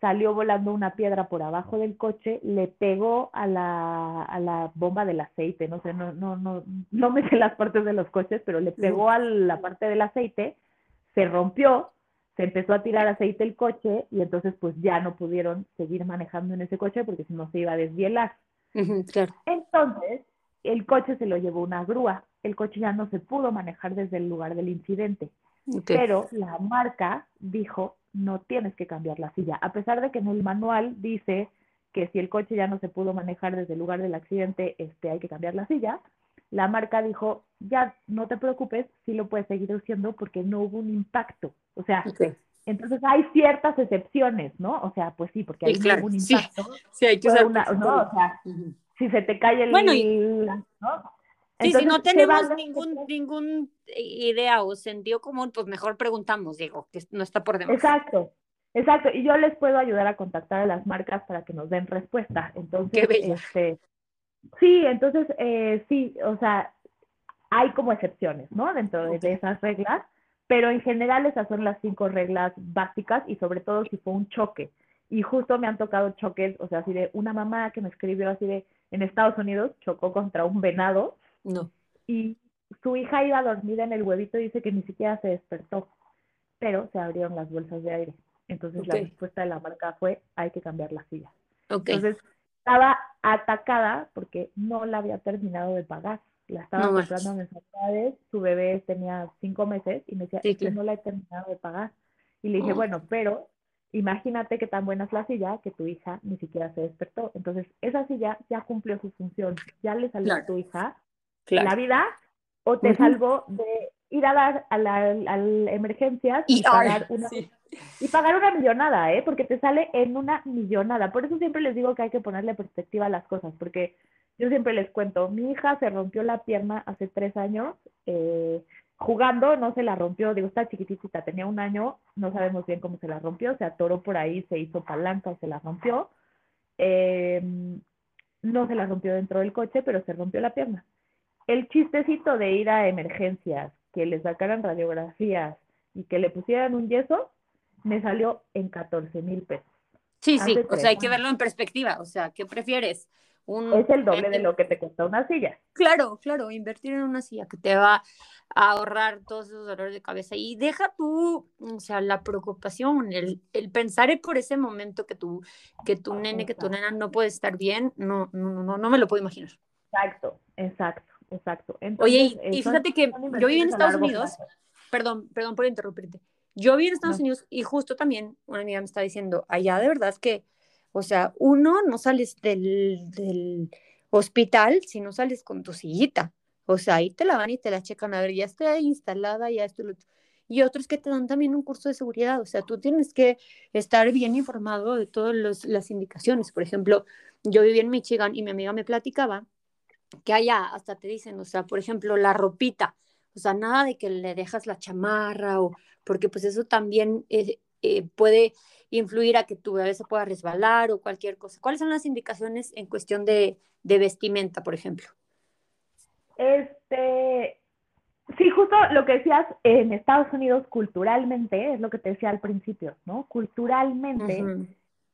salió volando una piedra por abajo del coche, le pegó a la, a la bomba del aceite, no sé, no, no, no, no me sé las partes de los coches, pero le pegó a la parte del aceite, se rompió, se empezó a tirar aceite el coche y entonces pues ya no pudieron seguir manejando en ese coche porque si no se iba a desvielar. Entonces, el coche se lo llevó una grúa, el coche ya no se pudo manejar desde el lugar del incidente, pero la marca dijo, no tienes que cambiar la silla, a pesar de que en el manual dice que si el coche ya no se pudo manejar desde el lugar del accidente, este, hay que cambiar la silla, la marca dijo, ya no te preocupes, sí lo puedes seguir haciendo porque no hubo un impacto. O sea, entonces hay ciertas excepciones, ¿no? O sea, pues sí, porque hay hubo un impacto. Sí, hay que usar una, ¿no? O sea, si se te cae el... Bueno, ¿no? Sí, si no tenemos ningún, ningún idea o sentido común, pues mejor preguntamos, Diego, que no está por demás. Exacto. Exacto, y yo les puedo ayudar a contactar a las marcas para que nos den respuesta. Entonces, este, Sí, entonces, eh, sí, o sea, hay como excepciones, ¿no? Dentro de, esas reglas, pero en general esas son las cinco reglas básicas y sobre todo si fue un choque. Y justo me han tocado choques, o sea, así de una mamá que me escribió así de, en Estados Unidos chocó contra un venado. No. Y su hija iba dormida en el huevito y dice que ni siquiera se despertó, pero se abrieron las bolsas de aire. Entonces la respuesta de la marca fue, hay que cambiar la silla. Okay. Entonces, estaba atacada porque no la había terminado de pagar. La estaba no comprando mensualidades, su bebé tenía cinco meses y me decía, que no la he terminado de pagar. Y le dije, oh. bueno, pero imagínate qué tan buena es la silla que tu hija ni siquiera se despertó. Entonces, esa silla ya cumplió su función, ya le salió a tu hija la vida o te salvó de ir a dar a la, emergencias y, pagar una, y pagar una millonada, ¿eh? Porque te sale en una millonada. Por eso siempre les digo que hay que ponerle perspectiva a las cosas, porque yo siempre les cuento, mi hija se rompió la pierna hace tres años, eh, jugando, no se la rompió, digo, está chiquitita, tenía un año, no sabemos bien cómo se la rompió, se atoró por ahí, se hizo palanca se la rompió. Eh, no se la rompió dentro del coche, pero se rompió la pierna. El chistecito de ir a emergencias, que le sacaran radiografías y que le pusieran un yeso, me salió en 14 mil pesos. Sí, sí, o sea, hay que verlo en perspectiva, o sea, ¿qué prefieres? Un, es el doble de lo que te cuesta una silla. Claro, claro, invertir en una silla que te va a ahorrar todos esos dolores de cabeza y deja tú, o sea, la preocupación, el, el pensar por ese momento que tú, que tu nene, que tu nena no puede estar bien, no, no, no, no me lo puedo imaginar. Exacto, exacto, exacto. Oye, y, fíjate que yo viví en Estados Unidos, perdón, perdón por interrumpirte, yo vi en Estados Unidos y justo también una amiga me está diciendo, allá de verdad es que, o sea, uno no sales del, del hospital si no sales con tu sillita. O sea, ahí te la van y te la checan a ver, ya está instalada, ya esto, lo y otros que te dan también un curso de seguridad. O sea, tú tienes que estar bien informado de todas las indicaciones. Por ejemplo, yo viví en Michigan y mi amiga me platicaba que allá hasta te dicen, o sea, por ejemplo, la ropita, o sea, nada de que le dejas la chamarra o porque pues eso también eh, eh, puede influir a que tu bebé se pueda resbalar o cualquier cosa. ¿Cuáles son las indicaciones en cuestión de, vestimenta, por ejemplo? Este, Sí, justo lo que decías, en Estados Unidos culturalmente, es lo que te decía al principio, ¿no? Culturalmente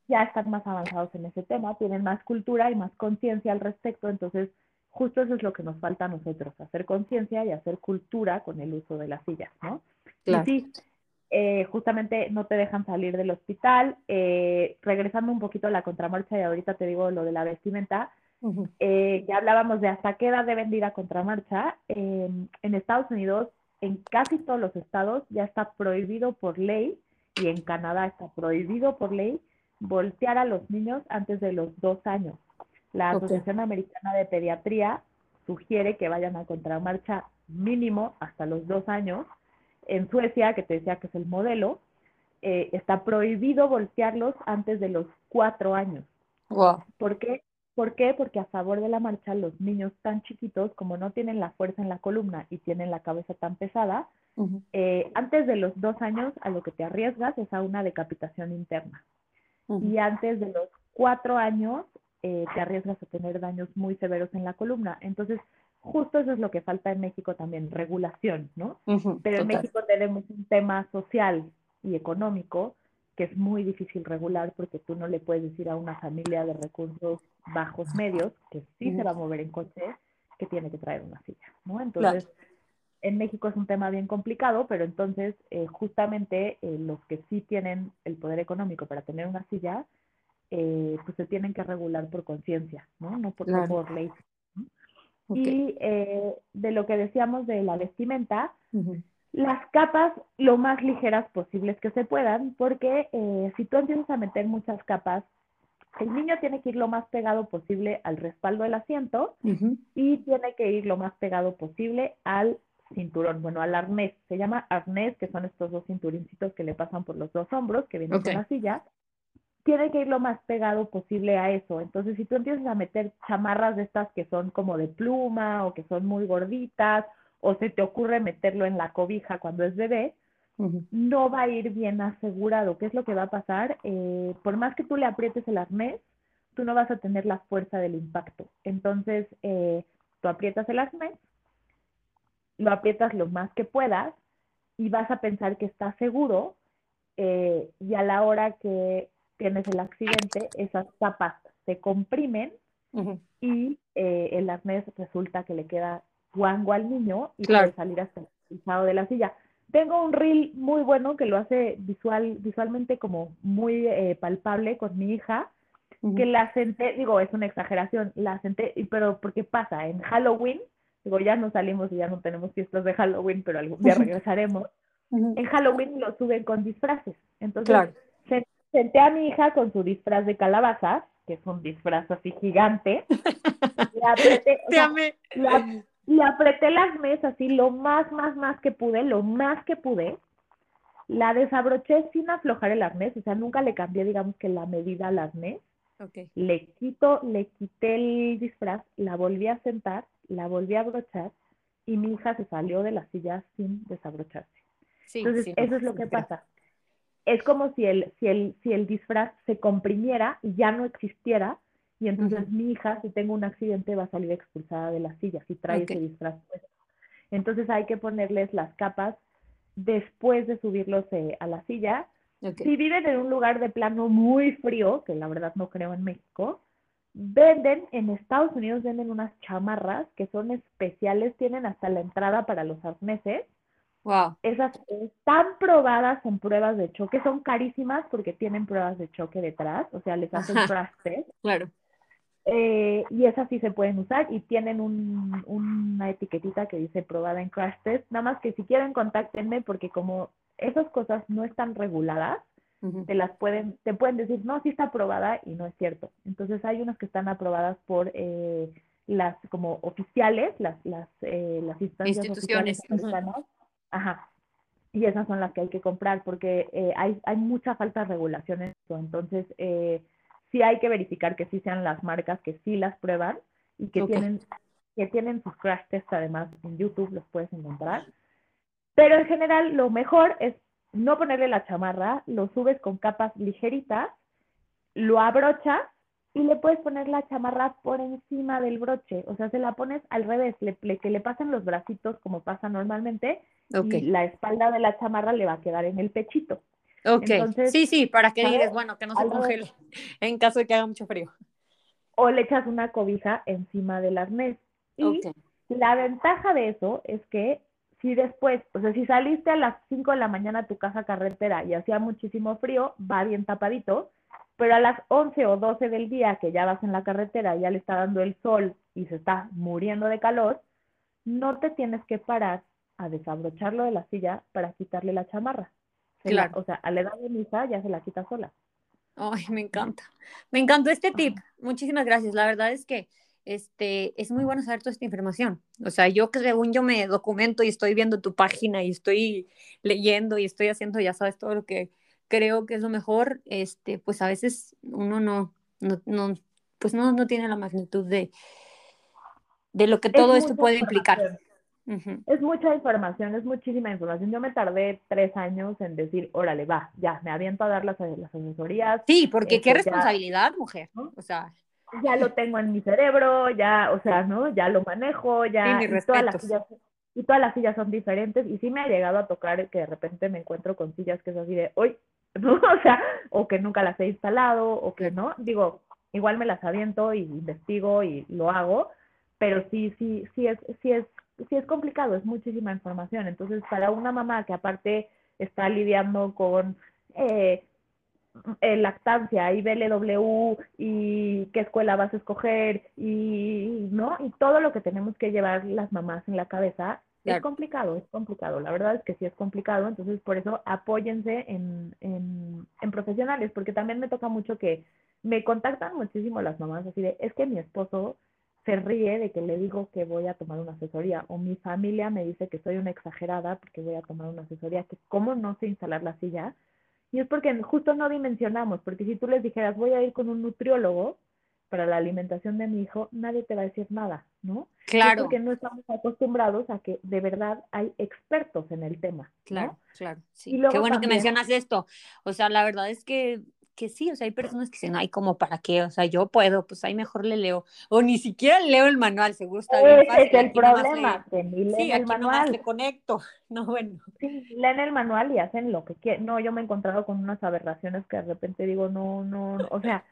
ya están más avanzados en ese tema, tienen más cultura y más conciencia al respecto, entonces justo eso es lo que nos falta a nosotros, hacer conciencia y hacer cultura con el uso de las sillas, ¿no? Y sí, eh, justamente no te dejan salir del hospital. Eh, regresando un poquito a la contramarcha y ahorita te digo lo de la vestimenta, eh, ya hablábamos de hasta qué edad deben ir a contramarcha. en Estados Unidos, en casi todos los estados ya está prohibido por ley y en Canadá está prohibido por ley voltear a los niños antes de los dos años. La Asociación Americana de Pediatría sugiere que vayan a contramarcha mínimo hasta los dos años. En Suecia, que te decía que es el modelo, eh, está prohibido voltearlos antes de los cuatro años. ¿Por qué? ¿Por qué? Porque a favor de la marcha los niños tan chiquitos, como no tienen la fuerza en la columna y tienen la cabeza tan pesada, eh, antes de los dos años a lo que te arriesgas es a una decapitación interna. Y antes de los cuatro años eh, te arriesgas a tener daños muy severos en la columna. Entonces, justo eso es lo que falta en México también, regulación, ¿no? Pero en México tenemos un tema social y económico que es muy difícil regular porque tú no le puedes decir a una familia de recursos bajos medios que sí se va a mover en coche que tiene que traer una silla, ¿no? Entonces, en México es un tema bien complicado, pero entonces eh, justamente eh, los que sí tienen el poder económico para tener una silla, eh, pues se tienen que regular por conciencia, ¿no? No por, por ley. Y de lo que decíamos de la vestimenta, las capas lo más ligeras posibles que se puedan, porque si tú empiezas a meter muchas capas, el niño tiene que ir lo más pegado posible al respaldo del asiento y tiene que ir lo más pegado posible al cinturón, bueno, al arnés. Se llama arnés, que son estos dos cinturincitos que le pasan por los dos hombros, que vienen con la silla. Tiene que ir lo más pegado posible a eso. Entonces, si tú empiezas a meter chamarras de estas que son como de pluma o que son muy gorditas, o se te ocurre meterlo en la cobija cuando es bebé, no va a ir bien asegurado. ¿Qué es lo que va a pasar? Eh, por más que tú le aprietes el arnés, tú no vas a tener la fuerza del impacto. Entonces, eh, tú aprietas el arnés, lo aprietas lo más que puedas y vas a pensar que estás seguro eh, y a la hora que tienes el accidente, esas tapas se comprimen y eh, el arnés resulta que le queda guango al niño y puede salir hasta el lado de la silla. Tengo un reel muy bueno que lo hace visual, visualmente como muy eh, palpable con mi hija, que la senté, digo, es una exageración, la senté, pero porque pasa, en Halloween Digo, ya no salimos y ya no tenemos fiestas de Halloween, pero algún día regresaremos. En Halloween lo suben con disfraces. Entonces, senté a mi hija con su disfraz de calabaza, que es un disfraz así gigante. le, apreté, apreté las mesas así lo más, más, más que pude, lo más que pude. La desabroché sin aflojar el arnés, o sea, nunca le cambié, digamos que la medida al arnés. Le quito, le quité el disfraz, la volví a sentar la volví a abrochar y mi hija se salió de la silla sin desabrocharse. Entonces, eso es lo que pasa. Es como si el, si, el, si el disfraz se comprimiera y ya no existiera, y entonces mi hija, si tengo un accidente, va a salir expulsada de la silla, si trae ese disfraz puesto. Entonces hay que ponerles las capas después de subirlos eh, a la silla. Si viven en un lugar de plano muy frío, que la verdad no creo en México, Venden, en Estados Unidos venden unas chamarras que son especiales, tienen hasta la entrada para los arneses. Wow. Esas están probadas en pruebas de choque, son carísimas porque tienen pruebas de choque detrás, o sea, les hacen crash test. Claro. Eh, y esas sí se pueden usar y tienen un, una etiquetita que dice probada en crash test. Nada más que si quieren, contáctenme porque como esas cosas no están reguladas, te las pueden, te pueden decir, no, sí está aprobada y no es cierto. Entonces hay unas que están aprobadas por eh, las como oficiales, las, las, eh, las instancias instituciones Ajá. Y esas son las que hay que comprar porque eh, hay, hay mucha falta de regulación en eso. Entonces, sí hay que verificar que sí sean las marcas que sí las prueban y que tienen que tienen sus crash tests además en YouTube los puedes encontrar. Pero en general lo mejor es no ponerle la chamarra, lo subes con capas ligeritas, lo abrochas y le puedes poner la chamarra por encima del broche, o sea, se la pones al revés, le, que le pasen los bracitos como pasa normalmente y la espalda de la chamarra le va a quedar en el pechito. Ok, sí, sí, para que digas, bueno, que no se congele en caso de que haga mucho frío. O le echas una cobija encima del arnés. Y la ventaja de eso es que si después, o sea, si saliste a las 5 de la mañana a tu casa carretera y hacía muchísimo frío, va bien tapadito, pero a las 11 o 12 del día que ya vas en la carretera, ya le está dando el sol y se está muriendo de calor, no te tienes que parar a desabrocharlo de la silla para quitarle la chamarra. Claro. o sea, a la edad de misa ya se la quita sola. Ay, me encanta. Me encantó este tip. Muchísimas gracias. La verdad es que este, es muy bueno saber toda esta información. O sea, yo que según yo me documento y estoy viendo tu página y estoy leyendo y estoy haciendo, ya sabes, todo lo que creo que es lo mejor, este, pues a veces uno no, no, no pues no, no tiene la magnitud de, de lo que todo esto puede implicar. Es mucha información, es muchísima información. Yo me tardé tres años en decir, órale, va, ya, me aviento a dar las, las asesorías. Sí, porque qué este, responsabilidad, mujer, O sea. Ya lo tengo en mi cerebro, ya, o sea, ¿no? Ya lo manejo, ya. y, todas las sillas, y todas las sillas son diferentes. Y sí me ha llegado a tocar que de repente me encuentro con sillas que es así de, hoy, ¿no? O sea, o que nunca las he instalado, o que no. Digo, igual me las aviento y investigo y lo hago, pero sí, sí, sí es, sí es sí es complicado, es muchísima información. Entonces, para una mamá que aparte está lidiando con eh, eh lactancia y BLW y qué escuela vas a escoger y no y todo lo que tenemos que llevar las mamás en la cabeza es complicado, es complicado. La verdad es que sí es complicado. Entonces, por eso apóyense en, en, en profesionales, porque también me toca mucho que me contactan muchísimo las mamás así de, es que mi esposo se ríe de que le digo que voy a tomar una asesoría o mi familia me dice que soy una exagerada porque voy a tomar una asesoría, que cómo no sé instalar la silla. Y es porque justo no dimensionamos, porque si tú les dijeras voy a ir con un nutriólogo para la alimentación de mi hijo, nadie te va a decir nada, ¿no? Claro. porque no estamos acostumbrados a que de verdad hay expertos en el tema. Claro, claro. Sí. Qué bueno que mencionas esto. O sea, la verdad es que que sí, o sea, hay personas que dicen, ay, como para qué, o sea, yo puedo, pues ahí mejor le leo, o ni siquiera leo el manual, se gusta bien fácil. Es el problema, que ni leen sí, el manual. le conecto, no, bueno. Sí, leen el manual y hacen lo que quieren. No, yo me he encontrado con unas aberraciones que de repente digo, no, no, no. o sea,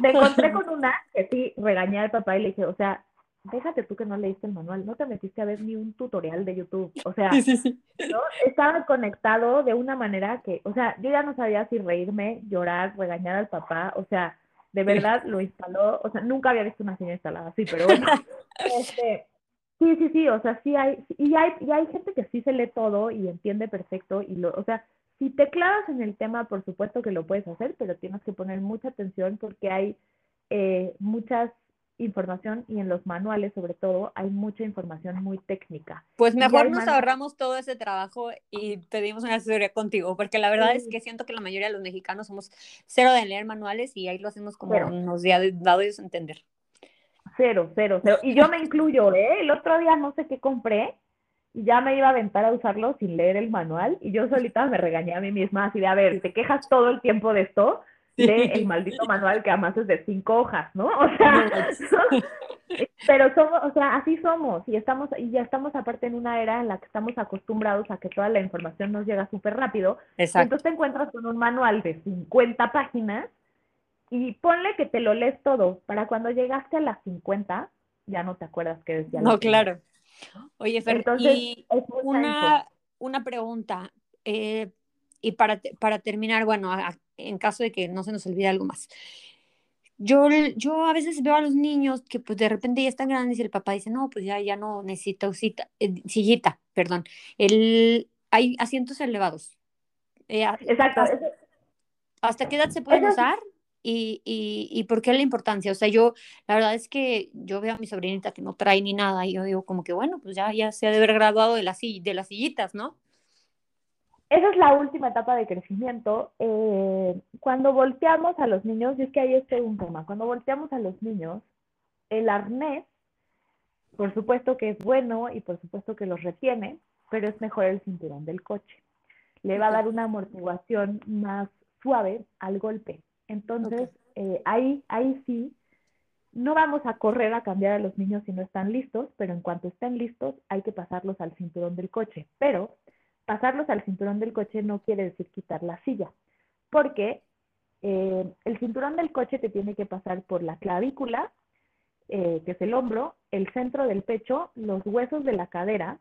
me encontré con una que sí regañé al papá y le dije, o sea, déjate tú que no leíste el manual, no te metiste a ver ni un tutorial de YouTube. O sea, ¿no? estaba conectado de una manera que, o sea, yo ya no sabía si reírme, llorar, regañar al papá, o sea, de verdad lo instaló, o sea, nunca había visto una silla instalada así, pero bueno, este, sí, sí, sí, o sea, sí hay, y hay, y hay gente que sí se lee todo y entiende perfecto, y lo, o sea, si te clavas en el tema, por supuesto que lo puedes hacer, pero tienes que poner mucha atención porque hay eh, muchas información y en los manuales sobre todo hay mucha información muy técnica. Pues mejor nos ahorramos todo ese trabajo y pedimos una asesoría contigo, porque la verdad es que siento que la mayoría de los mexicanos somos cero de leer manuales y ahí lo hacemos como nos ha dado a entender. Cero, cero, cero. Y yo me incluyo, ¿eh? El otro día no sé qué compré y ya me iba a aventar a usarlo sin leer el manual y yo solita me regañé a mí misma así de, a ver, te quejas todo el tiempo de esto, de el maldito manual que además es de cinco hojas, ¿no? O sea, pero somos, o sea, así somos y estamos y ya estamos aparte en una era en la que estamos acostumbrados a que toda la información nos llega súper rápido. Exacto. Entonces te encuentras con un manual de 50 páginas y ponle que te lo lees todo. Para cuando llegaste a las 50, ya no te acuerdas qué decía. No, claro. Oye, Fer, Entonces, y una, una pregunta. Eh, y para, para terminar, bueno, en caso de que no se nos olvide algo más. Yo, yo a veces veo a los niños que pues de repente ya están grandes y el papá dice, no, pues ya, ya no necesita usita, eh, sillita, perdón. El, hay asientos elevados. Eh, Exacto. Hasta, qué edad se pueden usar? Y, y, y, por qué la importancia? O sea, yo, la verdad es que yo veo a mi sobrinita que no trae ni nada y yo digo como que, bueno, pues ya, ya se ha de haber graduado de las, de las sillitas, ¿no? Esa es la última etapa de crecimiento. Eh, cuando volteamos a los niños, y es que ahí está un tema, cuando volteamos a los niños, el arnés, por supuesto que es bueno y por supuesto que los retiene, pero es mejor el cinturón del coche. Le va a dar una amortiguación más suave al golpe. Entonces, eh, ahí, ahí sí, no vamos a correr a cambiar a los niños si no están listos, pero en cuanto estén listos hay que pasarlos al cinturón del coche. Pero pasarlos al cinturón del coche no quiere decir quitar la silla, porque eh, el cinturón del coche te tiene que pasar por la clavícula, eh, que es el hombro, el centro del pecho, los huesos de la cadera,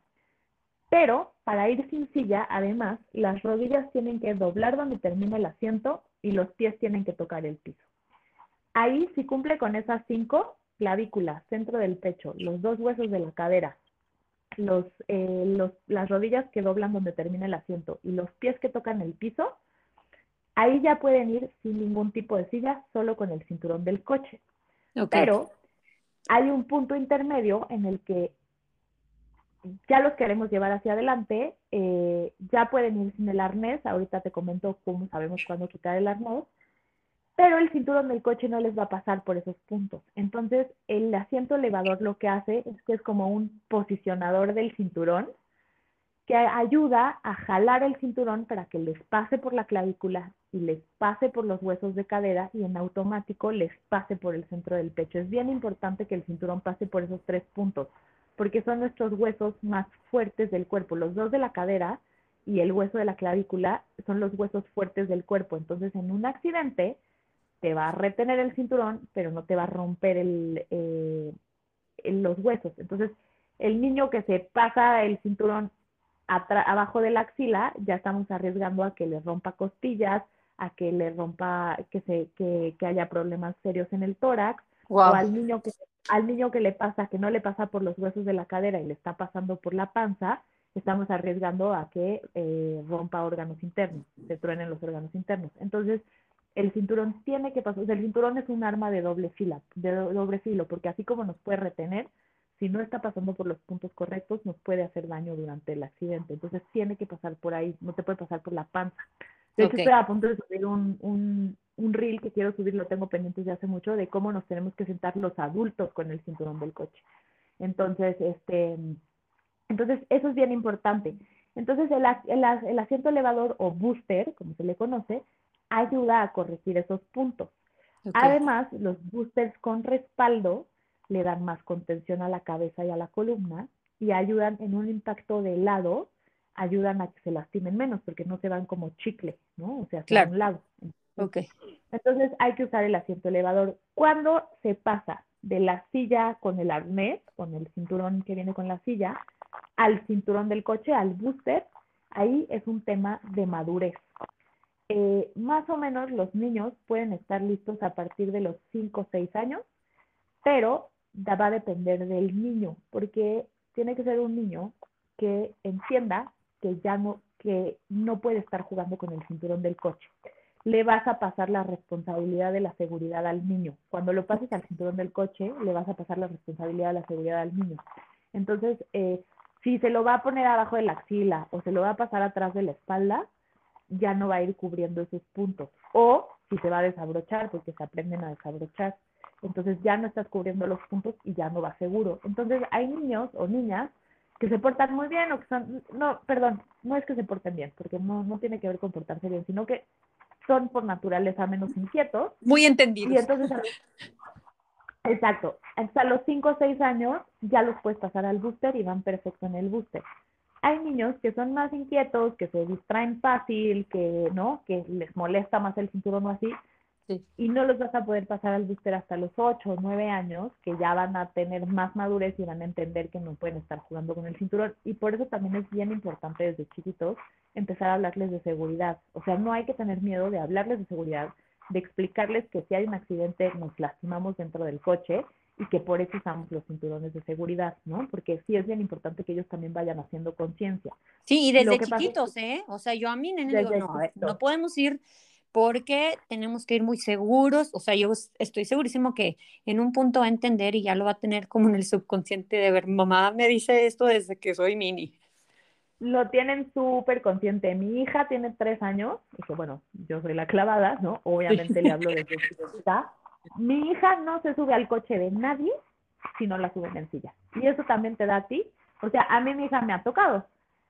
pero para ir sin silla, además, las rodillas tienen que doblar donde termina el asiento y los pies tienen que tocar el piso. Ahí, si cumple con esas cinco, clavícula, centro del pecho, los dos huesos de la cadera, los, eh, las rodillas que doblan donde termina el asiento y los pies que tocan el piso, ahí ya pueden ir sin ningún tipo de silla, solo con el cinturón del coche. Pero hay un punto intermedio en el que ya los queremos llevar hacia adelante, eh, ya pueden ir sin el arnés, ahorita te comento cómo sabemos cuándo quitar el arnés, pero el cinturón del coche no les va a pasar por esos puntos. Entonces, el asiento elevador lo que hace es que es como un posicionador del cinturón que ayuda a jalar el cinturón para que les pase por la clavícula y les pase por los huesos de cadera y en automático les pase por el centro del pecho. Es bien importante que el cinturón pase por esos tres puntos porque son nuestros huesos más fuertes del cuerpo. Los dos de la cadera y el hueso de la clavícula son los huesos fuertes del cuerpo. Entonces, en un accidente, te va a retener el cinturón, pero no te va a romper el, eh, los huesos. Entonces, el niño que se pasa el cinturón abajo de la axila, ya estamos arriesgando a que le rompa costillas, a que le rompa, que, se, que, que haya problemas serios en el tórax, o al niño que al niño que le pasa, que no le pasa por los huesos de la cadera y le está pasando por la panza, estamos arriesgando a que eh, rompa órganos internos, se truenen los órganos internos. Entonces, el cinturón tiene que pasar, el cinturón es un arma de doble fila, de doble filo, porque así como nos puede retener, si no está pasando por los puntos correctos, nos puede hacer daño durante el accidente. Entonces, tiene que pasar por ahí, no te puede pasar por la panza. De hecho, estoy a punto de subir un, un, un reel que quiero subir, lo tengo pendiente desde hace mucho, de cómo nos tenemos que sentar los adultos con el cinturón del coche. Entonces, este, entonces eso es bien importante. Entonces, el, el, asiento elevador o booster, como se le conoce, ayuda a corregir esos puntos. Además, los boosters con respaldo le dan más contención a la cabeza y a la columna y ayudan en un impacto de lado, ayudan a que se lastimen menos porque no se van como chicle, ¿no? O sea, hacia un lado. Okay. Entonces hay que usar el asiento elevador. Cuando se pasa de la silla con el arnés, con el cinturón que viene con la silla, al cinturón del coche, al booster, ahí es un tema de madurez. Eh, más o menos los niños pueden estar listos a partir de los 5 o 6 años, pero va a depender del niño, porque tiene que ser un niño que entienda que ya no, que no puede estar jugando con el cinturón del coche le vas a pasar la responsabilidad de la seguridad al niño. Cuando lo pases al cinturón del coche, le vas a pasar la responsabilidad de la seguridad al niño. Entonces, eh, si se lo va a poner abajo de la axila o se lo va a pasar atrás de la espalda, ya no va a ir cubriendo esos puntos. O si se va a desabrochar, porque se aprenden a desabrochar. Entonces ya no estás cubriendo los puntos y ya no va seguro. Entonces hay niños o niñas que se portan muy bien o que son, no, perdón, no es que se porten bien, porque no, no tiene que ver con portarse bien, sino que son por naturaleza menos inquietos. Muy entendidos. Y entonces, exacto, hasta los 5 o 6 años ya los puedes pasar al booster y van perfecto en el booster. Hay niños que son más inquietos, que se distraen fácil, que no, que les molesta más el cinturón o así, y no los vas a poder pasar al booster hasta los 8 o 9 años, que ya van a tener más madurez y van a entender que no pueden estar jugando con el cinturón. Y por eso también es bien importante desde chiquitos empezar a hablarles de seguridad. O sea, no hay que tener miedo de hablarles de seguridad, de explicarles que si hay un accidente nos lastimamos dentro del coche y que por eso usamos los cinturones de seguridad, ¿no? Porque sí es bien importante que ellos también vayan haciendo conciencia. Sí, y desde chiquitos, ¿eh? O sea, yo a mí, nene, digo, no, a ver, no podemos ir porque tenemos que ir muy seguros, o sea, yo estoy segurísimo que en un punto va a entender y ya lo va a tener como en el subconsciente de ver, mamá me dice esto desde que soy mini. Lo tienen súper consciente. Mi hija tiene tres años, y que bueno, yo soy la clavada, ¿no? Obviamente le hablo de está. Mi hija no se sube al coche de nadie si no la suben en silla. Y eso también te da a ti. O sea, a mí mi hija me ha tocado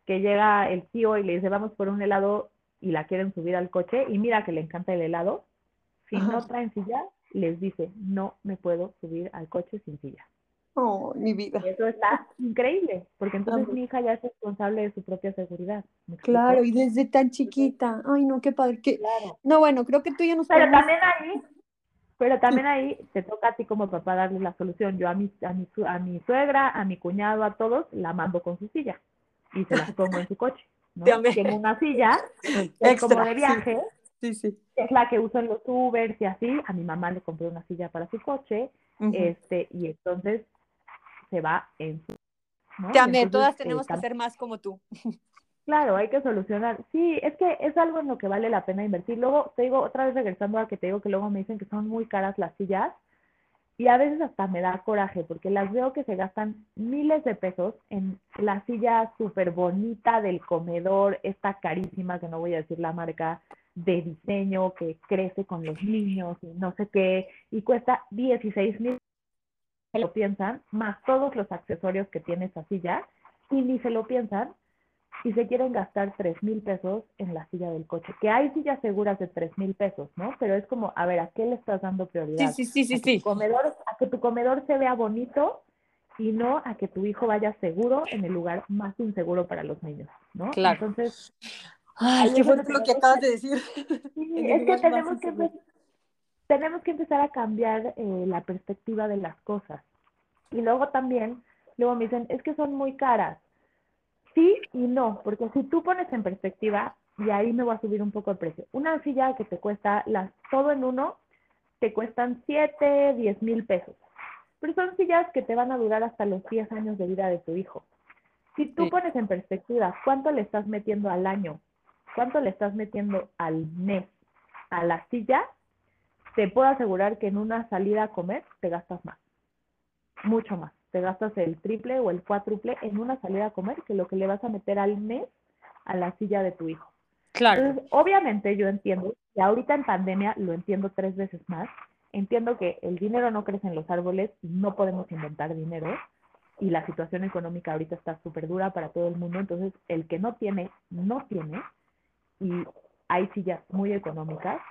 que llega el tío y le dice, vamos por un helado y la quieren subir al coche y mira que le encanta el helado, Si no traen silla, les dice, no me puedo subir al coche sin silla. Oh, mi vida. Y eso está increíble, porque entonces mi hija ya es responsable de su propia seguridad. Claro, y desde tan chiquita. Ay, no, qué padre. No, bueno, creo que tú ya nos Pero también ahí, pero también ahí te toca a ti como papá darle la solución. Yo a mi, a mi, a mi suegra, a mi cuñado, a todos, la mando con su silla y se las pongo en su coche. ¿no? Tengo una silla, es como de viaje, sí, sí. es la que uso en los Ubers y así. A mi mamá le compré una silla para su coche, este, y entonces se va en su... ¿no? todas tenemos que ser más como tú. Claro, hay que solucionar. Sí, es que es algo en lo que vale la pena invertir. Luego, te digo, otra vez regresando a que te digo que luego me dicen que son muy caras las sillas y a veces hasta me da coraje porque las veo que se gastan miles de pesos en la silla súper bonita del comedor, esta carísima, que no voy a decir la marca, de diseño que crece con los niños y no sé qué, y cuesta 16 mil lo piensan, más todos los accesorios que tiene esa silla, y ni se lo piensan y se quieren gastar 3 mil pesos en la silla del coche. Que hay sillas seguras de 3 mil pesos, ¿no? Pero es como, a ver, ¿a qué le estás dando prioridad? Sí, sí, sí, sí. A, comedor, a que tu comedor se vea bonito y no a que tu hijo vaya seguro en el lugar más inseguro para los niños, ¿no? Claro. Entonces... Ay, qué fuerte lo que acabas de decir. Sí, es que tenemos que tenemos que empezar a cambiar eh, la perspectiva de las cosas. Y luego también, luego me dicen, es que son muy caras. Sí y no, porque si tú pones en perspectiva, y ahí me voy a subir un poco el precio, una silla que te cuesta las, todo en uno, te cuestan 7, 10 mil pesos. Pero son sillas que te van a durar hasta los 10 años de vida de tu hijo. Si tú pones en perspectiva cuánto le estás metiendo al año, cuánto le estás metiendo al mes a la silla, te puedo asegurar que en una salida a comer te gastas más, mucho más. Te gastas el triple o el cuádruple en una salida a comer que lo que le vas a meter al mes a la silla de tu hijo. Claro. Entonces, obviamente yo entiendo, y ahorita en pandemia lo entiendo tres veces más, entiendo que el dinero no crece en los árboles y no podemos inventar dinero y la situación económica ahorita está súper dura para todo el mundo, entonces el que no tiene, no tiene y hay sillas muy económicas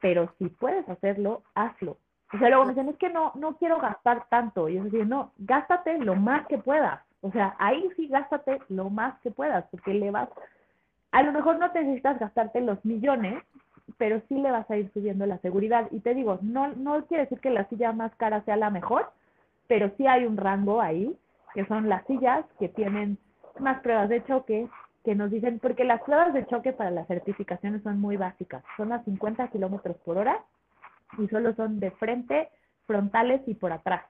pero si puedes hacerlo, hazlo. O sea, luego me dicen, es que no, no quiero gastar tanto. Y yo decía, no, gástate lo más que puedas. O sea, ahí sí gástate lo más que puedas, porque le vas, a lo mejor no necesitas gastarte los millones, pero sí le vas a ir subiendo la seguridad. Y te digo, no, no quiere decir que la silla más cara sea la mejor, pero sí hay un rango ahí, que son las sillas que tienen más pruebas de choque, que nos dicen, porque las pruebas de choque para las certificaciones son muy básicas, son a 50 kilómetros por hora y solo son de frente, frontales y por atrás.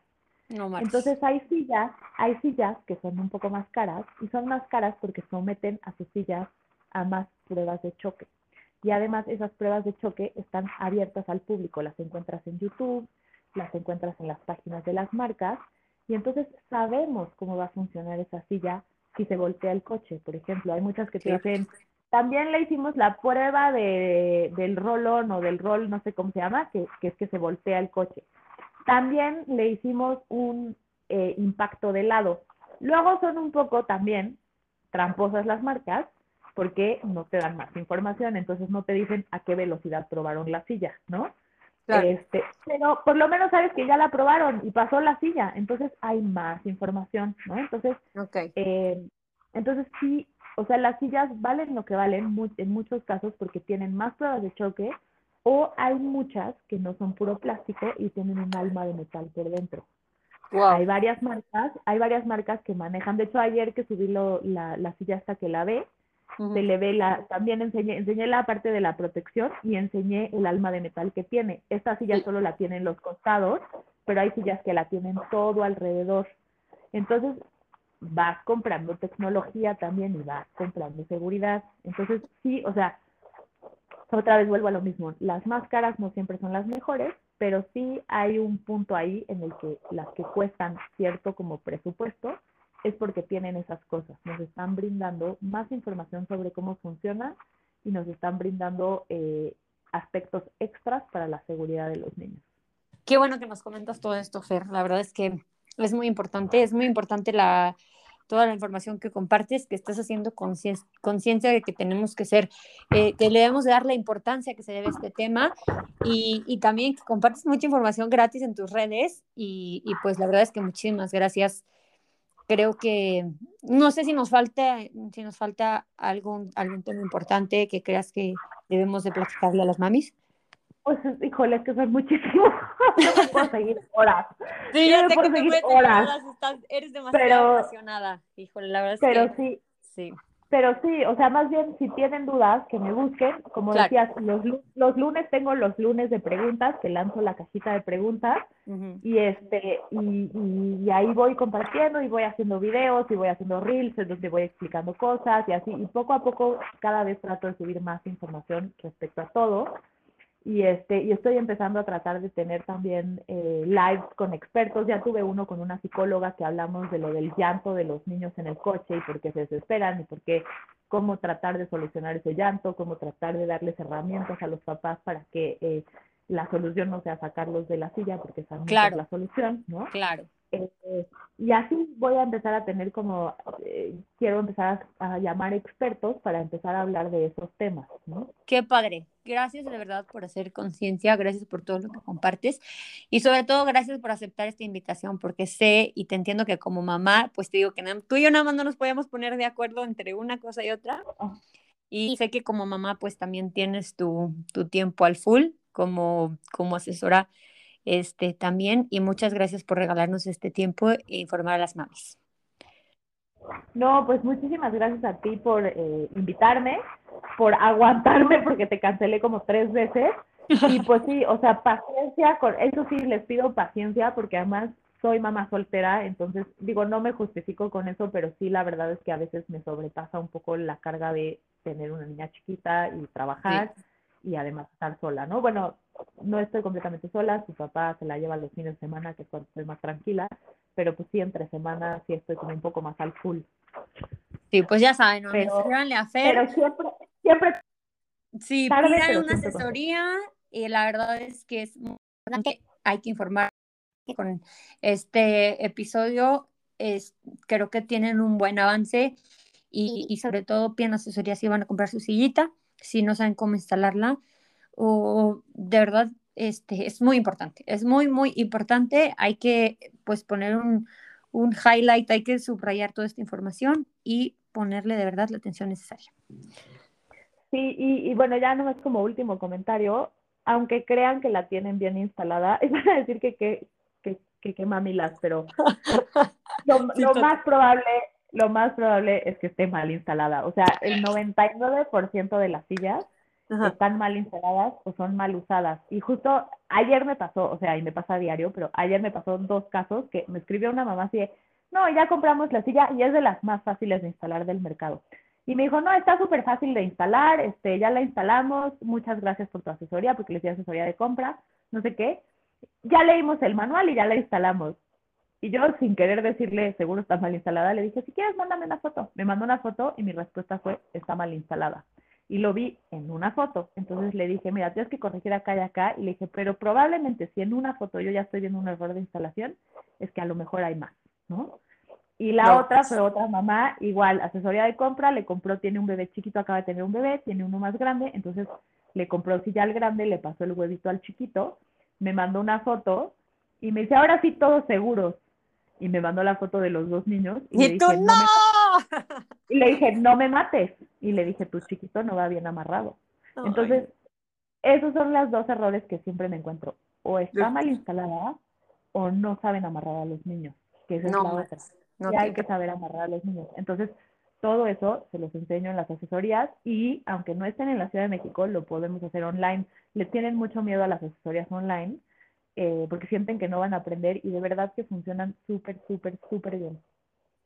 No Entonces hay sillas, hay sillas que son un poco más caras y son más caras porque someten a sus sillas a más pruebas de choque. Y además esas pruebas de choque están abiertas al público, las encuentras en YouTube, las encuentras en las páginas de las marcas y entonces sabemos cómo va a funcionar esa silla si se voltea el coche, por ejemplo. Hay muchas que te dicen, también le hicimos la prueba de, del rolón o del rol, no sé cómo se llama, que, que es que se voltea el coche. También le hicimos un eh, impacto de lado. Luego son un poco también tramposas las marcas porque no te dan más información, entonces no te dicen a qué velocidad probaron la silla, ¿no? Este, pero por lo menos sabes que ya la probaron y pasó la silla, entonces hay más información, ¿no? Entonces, eh, entonces sí, o sea, las sillas valen lo que valen en muchos casos porque tienen más pruebas de choque o hay muchas que no son puro plástico y tienen un alma de metal por dentro. Hay varias marcas, hay varias marcas que manejan, de hecho ayer que subí lo, la, la silla hasta que la ve, se le ve la, también enseñé, enseñé la parte de la protección y enseñé el alma de metal que tiene. Esta silla solo la tienen los costados, pero hay sillas que la tienen todo alrededor. Entonces, vas comprando tecnología también y vas comprando seguridad. Entonces, sí, o sea, otra vez vuelvo a lo mismo. Las más caras no siempre son las mejores, pero sí hay un punto ahí en el que las que cuestan cierto como presupuesto es porque tienen esas cosas. Nos están brindando más información sobre cómo funciona y nos están brindando eh, aspectos extras para la seguridad de los niños. Qué bueno que nos comentas todo esto, Fer. La verdad es que es muy importante, es muy importante la, toda la información que compartes, que estás haciendo conciencia de que tenemos que ser, eh, que le debemos de dar la importancia que se debe a este tema y, y, también que compartes mucha información gratis en tus redes y, y, pues la verdad es que muchísimas gracias. Creo que no sé si nos falta, si nos falta algún, algún tema importante que creas que debemos de platicarle a las mamis. Pues, híjole, es que son muchísimos. no me puedo seguir horas. Sí, ya sé que seguir horas. Estás, eres demasiado apasionada. Híjole, la verdad es pero sí. Sí. Pero sí, o sea, más bien si tienen dudas, que me busquen. Como decías, los, los, lunes tengo los lunes de preguntas, que lanzo la cajita de preguntas. Y este, y, y, ahí voy compartiendo y voy haciendo videos y voy haciendo reels, en donde voy explicando cosas y así. Y poco a poco cada vez trato de subir más información respecto a todo y este y estoy empezando a tratar de tener también eh, lives con expertos. Ya tuve uno con una psicóloga que hablamos de lo del llanto de los niños en el coche y por qué se desesperan y por qué cómo tratar de solucionar ese llanto cómo tratar de darles herramientas a los papás para que eh, la solución no sea sacarlos de la silla porque esa no es la solución no claro eh, y así voy a empezar a tener como, eh, quiero empezar a, llamar expertos para empezar a hablar de esos temas. ¿no? Qué padre. Gracias de verdad por hacer conciencia, gracias por todo lo que compartes y sobre todo gracias por aceptar esta invitación porque sé y te entiendo que como mamá, pues te digo que tú y yo nada más no nos podíamos poner de acuerdo entre una cosa y otra. Y sé que como mamá pues también tienes tu, tu tiempo al full como, como asesora este, también. Y muchas gracias por regalarnos este tiempo e informar a las mamás. No, pues muchísimas gracias a ti por eh, invitarme, por aguantarme porque te cancelé como tres veces. Y pues sí, o sea, paciencia, con eso sí les pido paciencia porque además soy mamá soltera, entonces digo, no me justifico con eso, pero sí la verdad es que a veces me sobrepasa un poco la carga de tener una niña chiquita y trabajar y además estar sola, ¿no? Bueno, no estoy completamente sola, su papá se la lleva los fines de semana, que es cuando estoy más tranquila, pero pues sí, entre semanas sí estoy como un poco más al full. Sí, pues ya saben, ¿no? Pero, a Fer. Pero siempre, siempre. Sí, pidan una asesoría y la verdad es que es muy importante, hay que informar con este episodio, es, creo que tienen un buen avance y, y sobre todo piden asesoría si van a comprar su sillita, si no saben cómo instalarla, o de verdad este, es muy importante, es muy, muy importante. Hay que pues poner un, un highlight, hay que subrayar toda esta información y ponerle de verdad la atención necesaria. Sí, y, y bueno, ya no es como último comentario, aunque crean que la tienen bien instalada, es a decir que que, que, que, que mamilas, pero lo, lo más probable lo más probable es que esté mal instalada. O sea, el 99% de las sillas están mal instaladas o son mal usadas. Y justo ayer me pasó, o sea, y me pasa a diario, pero ayer me pasó dos casos que me escribió una mamá así de, no, ya compramos la silla y es de las más fáciles de instalar del mercado. Y me dijo, no, está súper fácil de instalar, este, ya la instalamos, muchas gracias por tu asesoría, porque le di asesoría de compra, no sé qué. Ya leímos el manual y ya la instalamos. Y yo, sin querer decirle, seguro está mal instalada, le dije, si quieres, mándame una foto. Me mandó una foto y mi respuesta fue, está mal instalada y lo vi en una foto. Entonces le dije, mira, tienes que corregir acá y acá. Y le dije, pero probablemente si en una foto yo ya estoy viendo un error de instalación, es que a lo mejor hay más, ¿no? Y la otra fue otra mamá, igual, asesoría de compra, le compró, tiene un bebé chiquito, acaba de tener un bebé, tiene uno más grande, entonces le compró ya al grande, le pasó el huevito al chiquito, me mandó una foto y me dice, ahora sí, todos seguros. Y me mandó la foto de los dos niños. Y, tú no y le dije, no me mates. Y le dije, tu chiquito no va bien amarrado. Entonces, esos son los dos errores que siempre me encuentro. O está mal instalada o no saben amarrar a los niños, que esa es la otra. No hay que saber amarrar a los niños. Entonces, todo eso se los enseño en las asesorías y aunque no estén en la Ciudad de México, lo podemos hacer online. Le tienen mucho miedo a las asesorías online eh, porque sienten que no van a aprender y de verdad que funcionan súper, súper, súper bien.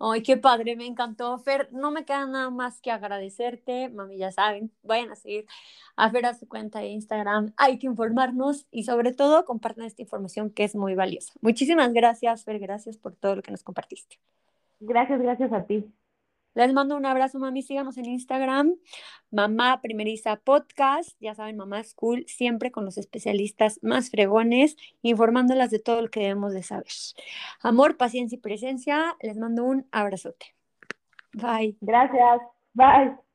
Ay, qué padre, me encantó. Fer, no me queda nada más que agradecerte. Mami, ya saben, vayan a seguir a Fer a su cuenta de Instagram. Hay que informarnos y sobre todo compartan esta información que es muy valiosa. Muchísimas gracias, Fer. Gracias por todo lo que nos compartiste. Gracias, gracias a ti. Les mando un abrazo, mami. Síganos en Instagram, Mamá Primeriza Podcast. Ya saben, Mamá School, siempre con los especialistas más fregones, informándolas de todo lo que debemos de saber. Amor, paciencia y presencia. Les mando un abrazote. Bye. Gracias. Bye.